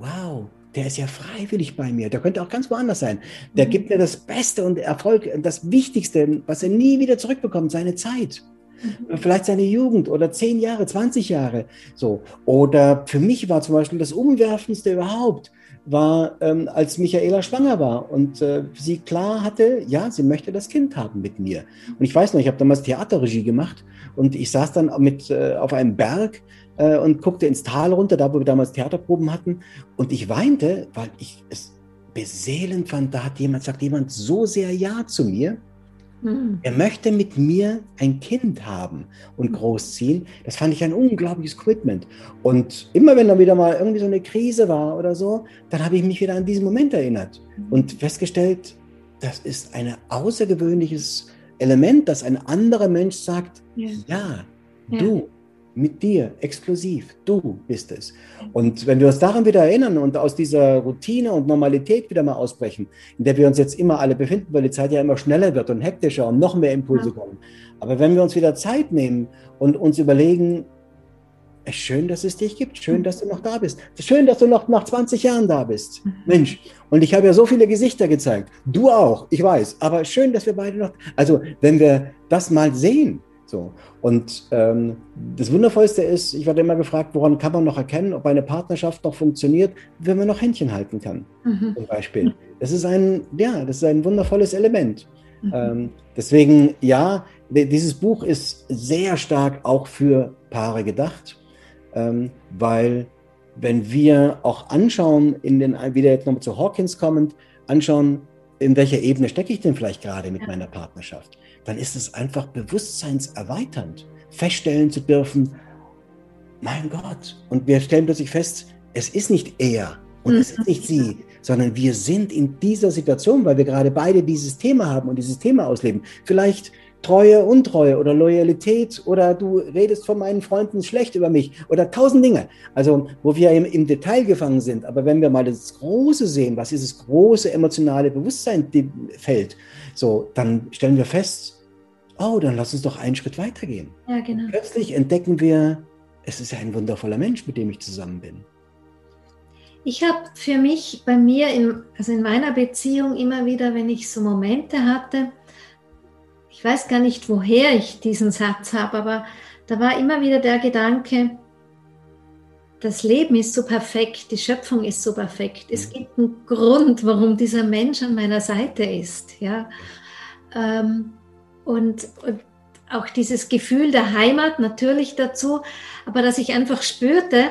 wow, der ist ja freiwillig bei mir. Der könnte auch ganz woanders sein. Der mhm. gibt mir das Beste und Erfolg, das Wichtigste, was er nie wieder zurückbekommt, seine Zeit. Mhm. Vielleicht seine Jugend oder zehn Jahre, 20 Jahre. So. Oder für mich war zum Beispiel das Umwerfendste überhaupt, war, ähm, als Michaela schwanger war und äh, sie klar hatte, ja, sie möchte das Kind haben mit mir. Und ich weiß noch, ich habe damals Theaterregie gemacht und ich saß dann mit äh, auf einem Berg äh, und guckte ins Tal runter, da wo wir damals Theaterproben hatten. Und ich weinte, weil ich es beseelend fand, da hat jemand, sagt jemand so sehr Ja zu mir. Mhm. Er möchte mit mir ein Kind haben und hm. großziehen. Das fand ich ein unglaubliches Commitment. Und immer wenn da wieder mal irgendwie so eine Krise war oder so, dann habe ich mich wieder an diesen Moment erinnert mhm. und festgestellt, das ist ein außergewöhnliches Element, dass ein anderer Mensch sagt, ja, ja du, mit dir, exklusiv. Du bist es. Und wenn wir uns daran wieder erinnern und aus dieser Routine und Normalität wieder mal ausbrechen, in der wir uns jetzt immer alle befinden, weil die Zeit ja immer schneller wird und hektischer und noch mehr Impulse ja. kommen. Aber wenn wir uns wieder Zeit nehmen und uns überlegen, schön, dass es dich gibt, schön, dass du noch da bist, schön, dass du noch nach 20 Jahren da bist. Mhm. Mensch, und ich habe ja so viele Gesichter gezeigt. Du auch, ich weiß. Aber schön, dass wir beide noch. Also, wenn wir das mal sehen, so. Und ähm, das Wundervollste ist, ich werde immer gefragt, woran kann man noch erkennen, ob eine Partnerschaft noch funktioniert, wenn man noch Händchen halten kann, mhm. zum Beispiel. Das ist ein, ja, das ist ein wundervolles Element. Mhm. Ähm, deswegen, ja, dieses Buch ist sehr stark auch für Paare gedacht, ähm, weil wenn wir auch anschauen, in den, wieder jetzt nochmal zu Hawkins kommend, anschauen, in welcher Ebene stecke ich denn vielleicht gerade mit ja. meiner Partnerschaft? dann ist es einfach bewusstseinserweiternd, feststellen zu dürfen, mein Gott. Und wir stellen plötzlich fest, es ist nicht er und es ist nicht sie, sondern wir sind in dieser Situation, weil wir gerade beide dieses Thema haben und dieses Thema ausleben. Vielleicht Treue, Untreue oder Loyalität oder du redest von meinen Freunden schlecht über mich oder tausend Dinge. Also, wo wir im, im Detail gefangen sind. Aber wenn wir mal das Große sehen, was ist das große emotionale Bewusstseinsfeld, so, dann stellen wir fest, oh, dann lass uns doch einen Schritt weitergehen. Ja, genau. Plötzlich entdecken wir, es ist ja ein wundervoller Mensch, mit dem ich zusammen bin. Ich habe für mich bei mir, in, also in meiner Beziehung immer wieder, wenn ich so Momente hatte, ich weiß gar nicht, woher ich diesen Satz habe, aber da war immer wieder der Gedanke, das Leben ist so perfekt, die Schöpfung ist so perfekt. Es mhm. gibt einen Grund, warum dieser Mensch an meiner Seite ist. Ja? Ähm, und, und auch dieses Gefühl der Heimat natürlich dazu, aber dass ich einfach spürte,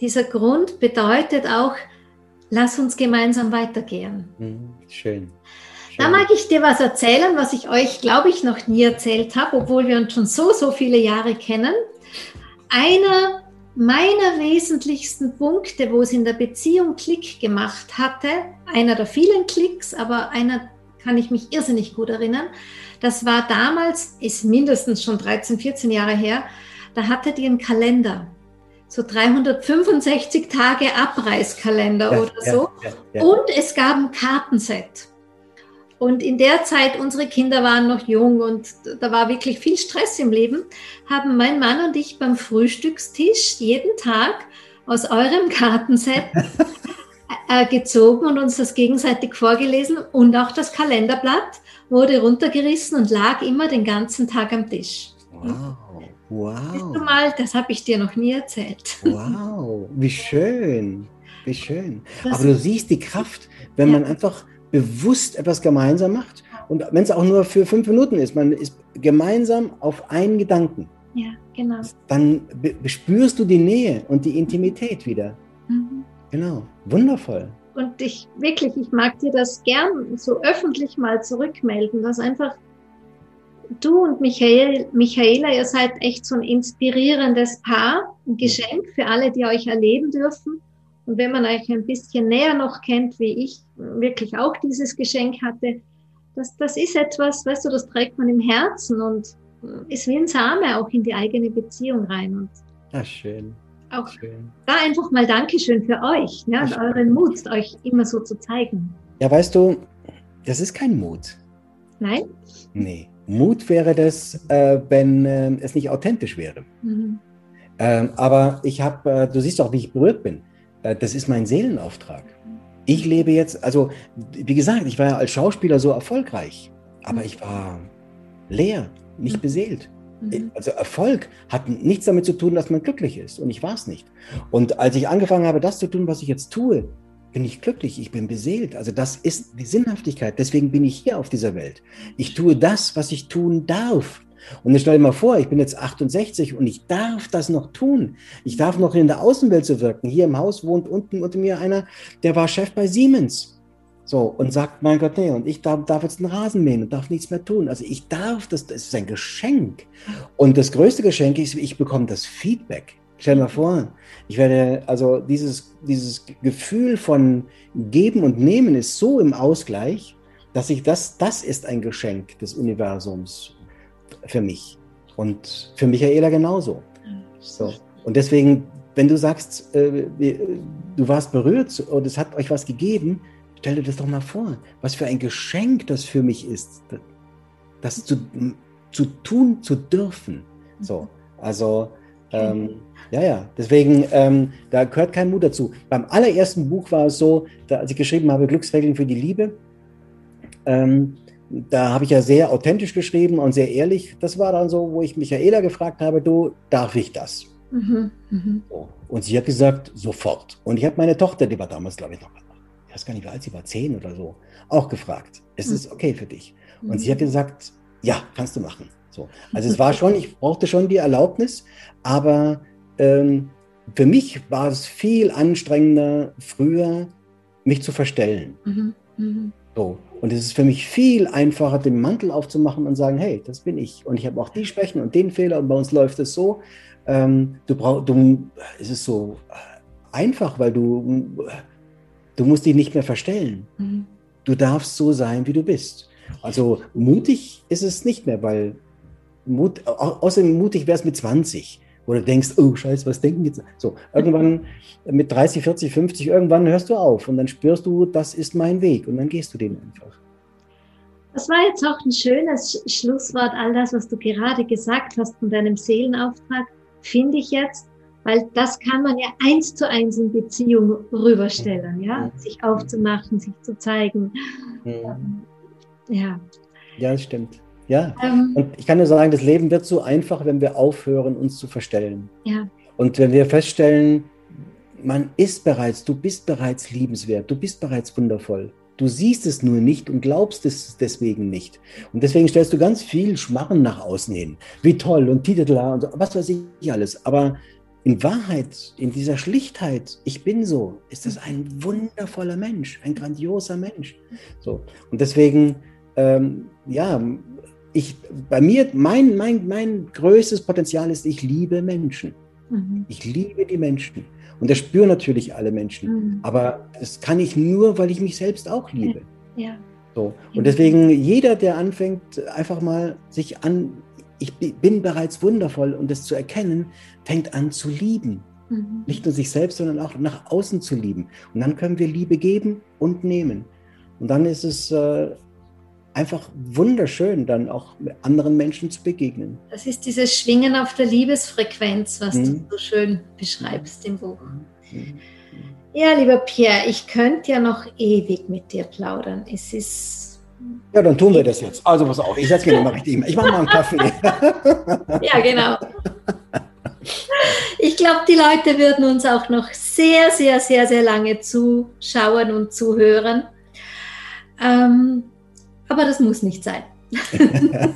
dieser Grund bedeutet auch, lass uns gemeinsam weitergehen. Mhm, schön. Da mag ich dir was erzählen, was ich euch, glaube ich, noch nie erzählt habe, obwohl wir uns schon so, so viele Jahre kennen. Einer meiner wesentlichsten Punkte, wo es in der Beziehung Klick gemacht hatte, einer der vielen Klicks, aber einer kann ich mich irrsinnig gut erinnern, das war damals, ist mindestens schon 13, 14 Jahre her, da hattet ihr einen Kalender so 365 Tage Abreißkalender ja, oder so. Ja, ja, und es gab ein Kartenset. Und in der Zeit, unsere Kinder waren noch jung und da war wirklich viel Stress im Leben, haben mein Mann und ich beim Frühstückstisch jeden Tag aus eurem Kartenset äh, gezogen und uns das gegenseitig vorgelesen und auch das Kalenderblatt wurde runtergerissen und lag immer den ganzen Tag am Tisch. Wow. Wow. Mal, das habe ich dir noch nie erzählt. Wow, wie schön. Wie schön. Aber du siehst die Kraft, wenn ja. man einfach bewusst etwas gemeinsam macht und wenn es auch nur für fünf Minuten ist, man ist gemeinsam auf einen Gedanken. Ja, genau. Dann spürst du die Nähe und die Intimität wieder. Mhm. Genau, wundervoll. Und ich wirklich, ich mag dir das gern so öffentlich mal zurückmelden, dass einfach du und Michael, Michaela, ihr seid echt so ein inspirierendes Paar, ein Geschenk für alle, die euch erleben dürfen. Und wenn man euch ein bisschen näher noch kennt, wie ich wirklich auch dieses Geschenk hatte, das, das ist etwas, weißt du, das trägt man im Herzen und ist wie ein Same auch in die eigene Beziehung rein. Und ja, schön. Auch schön. da einfach mal Dankeschön für euch ja, und euren Mut, euch immer so zu zeigen. Ja, weißt du, das ist kein Mut. Nein? Nee. Mut wäre das, äh, wenn äh, es nicht authentisch wäre. Mhm. Ähm, aber ich habe, äh, du siehst auch, wie ich berührt bin. Äh, das ist mein Seelenauftrag. Ich lebe jetzt, also wie gesagt, ich war ja als Schauspieler so erfolgreich, aber ich war leer, nicht mhm. beseelt. Mhm. Also Erfolg hat nichts damit zu tun, dass man glücklich ist. Und ich war es nicht. Und als ich angefangen habe, das zu tun, was ich jetzt tue, bin ich glücklich, ich bin beseelt. Also das ist die Sinnhaftigkeit. Deswegen bin ich hier auf dieser Welt. Ich tue das, was ich tun darf. Und ich stell dir mal vor, ich bin jetzt 68 und ich darf das noch tun. Ich darf noch in der Außenwelt zu wirken. Hier im Haus wohnt unten unter mir einer, der war Chef bei Siemens. So, und sagt, mein Gott, nee, und ich darf, darf jetzt einen Rasen mähen und darf nichts mehr tun. Also ich darf, das, das ist ein Geschenk. Und das größte Geschenk ist, ich bekomme das Feedback. Stell dir mal vor, ich werde, also dieses, dieses Gefühl von Geben und Nehmen ist so im Ausgleich, dass ich das, das ist ein Geschenk des Universums für mich. Und für Michaela genauso. So. Und deswegen, wenn du sagst, äh, du warst berührt und es hat euch was gegeben, stell dir das doch mal vor, was für ein Geschenk das für mich ist, das zu, zu tun zu dürfen. So, also ähm, ja, ja, deswegen, ähm, da gehört kein Mut dazu. Beim allerersten Buch war es so, da, als ich geschrieben habe, Glücksregeln für die Liebe, ähm, da habe ich ja sehr authentisch geschrieben und sehr ehrlich. Das war dann so, wo ich Michaela gefragt habe, du, darf ich das? Mhm, mh. so. Und sie hat gesagt, sofort. Und ich habe meine Tochter, die war damals, glaube ich, noch, ich weiß gar nicht, wie alt sie war, zehn oder so, auch gefragt, ist mhm. es okay für dich? Und mhm. sie hat gesagt, ja, kannst du machen. So. Also es war schon, ich brauchte schon die Erlaubnis, aber ähm, für mich war es viel anstrengender, früher mich zu verstellen. Mhm. Mhm. So. Und es ist für mich viel einfacher, den Mantel aufzumachen und sagen, hey, das bin ich. Und ich habe auch die Schwächen und den Fehler und bei uns läuft es so. Ähm, du brauchst, du, es ist so einfach, weil du, du musst dich nicht mehr verstellen. Mhm. Du darfst so sein, wie du bist. Also mutig ist es nicht mehr, weil Mut, außerdem mutig wäre es mit 20, wo du denkst, oh Scheiße, was denken jetzt? So, irgendwann mit 30, 40, 50, irgendwann hörst du auf und dann spürst du, das ist mein Weg und dann gehst du den einfach. Das war jetzt auch ein schönes Schlusswort, all das, was du gerade gesagt hast von deinem Seelenauftrag, finde ich jetzt, weil das kann man ja eins zu eins in Beziehung rüberstellen, ja, mhm. sich aufzumachen, sich zu zeigen. Mhm. Ja. Ja, das stimmt. Ja, ähm, und ich kann nur sagen, das Leben wird so einfach, wenn wir aufhören, uns zu verstellen. Ja. Und wenn wir feststellen, man ist bereits, du bist bereits liebenswert, du bist bereits wundervoll. Du siehst es nur nicht und glaubst es deswegen nicht. Und deswegen stellst du ganz viel Schmarren nach außen hin. Wie toll und titela und so, was weiß ich alles. Aber in Wahrheit, in dieser Schlichtheit, ich bin so, ist das ein wundervoller Mensch, ein grandioser Mensch. So. Und deswegen, ähm, ja, ich, bei mir, mein, mein, mein größtes Potenzial ist, ich liebe Menschen. Mhm. Ich liebe die Menschen. Und das spüren natürlich alle Menschen. Mhm. Aber das kann ich nur, weil ich mich selbst auch liebe. Ja. So. Und deswegen, jeder, der anfängt, einfach mal sich an, ich bin bereits wundervoll und das zu erkennen, fängt an zu lieben. Mhm. Nicht nur sich selbst, sondern auch nach außen zu lieben. Und dann können wir Liebe geben und nehmen. Und dann ist es äh, einfach wunderschön, dann auch anderen Menschen zu begegnen. Das ist dieses Schwingen auf der Liebesfrequenz, was mhm. du so schön beschreibst im Buch. Mhm. Ja, lieber Pierre, ich könnte ja noch ewig mit dir plaudern. Es ist. Ja, dann tun wir das jetzt. Also pass auf, ich setze mich mal richtig. Ich mache mal einen Kaffee. ja, genau. Ich glaube, die Leute würden uns auch noch sehr, sehr, sehr, sehr lange zuschauen und zuhören. Ähm, aber das muss nicht sein.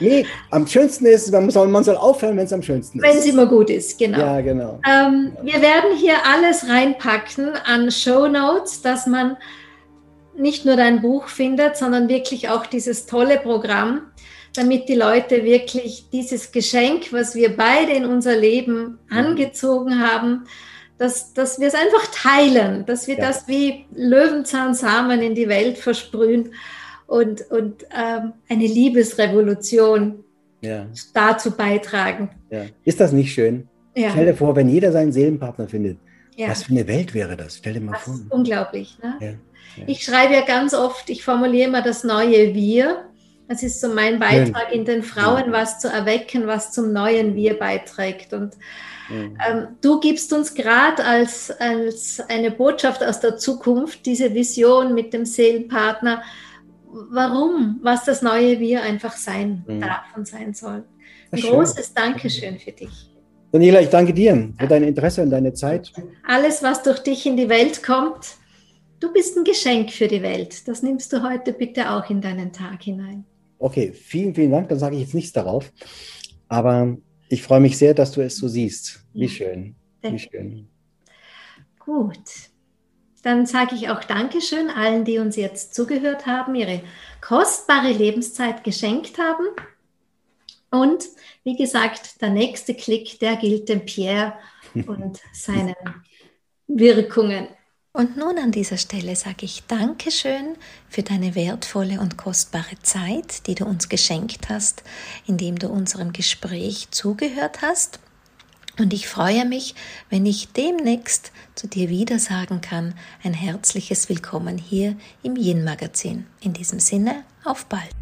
nee, am schönsten ist, man soll, man soll aufhören, wenn es am schönsten ist. Wenn es immer gut ist, genau. Ja, genau. Ähm, wir werden hier alles reinpacken an Show Notes, dass man nicht nur dein Buch findet, sondern wirklich auch dieses tolle Programm, damit die Leute wirklich dieses Geschenk, was wir beide in unser Leben mhm. angezogen haben, dass, dass wir es einfach teilen, dass wir ja. das wie Löwenzahnsamen in die Welt versprühen und, und ähm, eine Liebesrevolution ja. dazu beitragen. Ja. Ist das nicht schön? Ja. Stell dir vor, wenn jeder seinen Seelenpartner findet, was für eine Welt wäre das? Stell dir mal das vor. Ist unglaublich. Ne? Ich schreibe ja ganz oft, ich formuliere immer das neue Wir. Das ist so mein Beitrag in den Frauen, was zu erwecken, was zum neuen Wir beiträgt. Und ähm, du gibst uns gerade als, als eine Botschaft aus der Zukunft diese Vision mit dem Seelenpartner warum, was das neue Wir einfach sein mhm. darf und sein soll. Ein großes Dankeschön für dich. Daniela, ich danke dir für dein Interesse und deine Zeit. Alles, was durch dich in die Welt kommt, du bist ein Geschenk für die Welt. Das nimmst du heute bitte auch in deinen Tag hinein. Okay, vielen, vielen Dank. Dann sage ich jetzt nichts darauf. Aber ich freue mich sehr, dass du es so siehst. Wie schön. Wie schön. Gut. Dann sage ich auch Dankeschön allen, die uns jetzt zugehört haben, ihre kostbare Lebenszeit geschenkt haben. Und wie gesagt, der nächste Klick, der gilt dem Pierre und seinen Wirkungen. Und nun an dieser Stelle sage ich Dankeschön für deine wertvolle und kostbare Zeit, die du uns geschenkt hast, indem du unserem Gespräch zugehört hast. Und ich freue mich, wenn ich demnächst zu dir wieder sagen kann, ein herzliches Willkommen hier im Yin Magazin. In diesem Sinne, auf bald.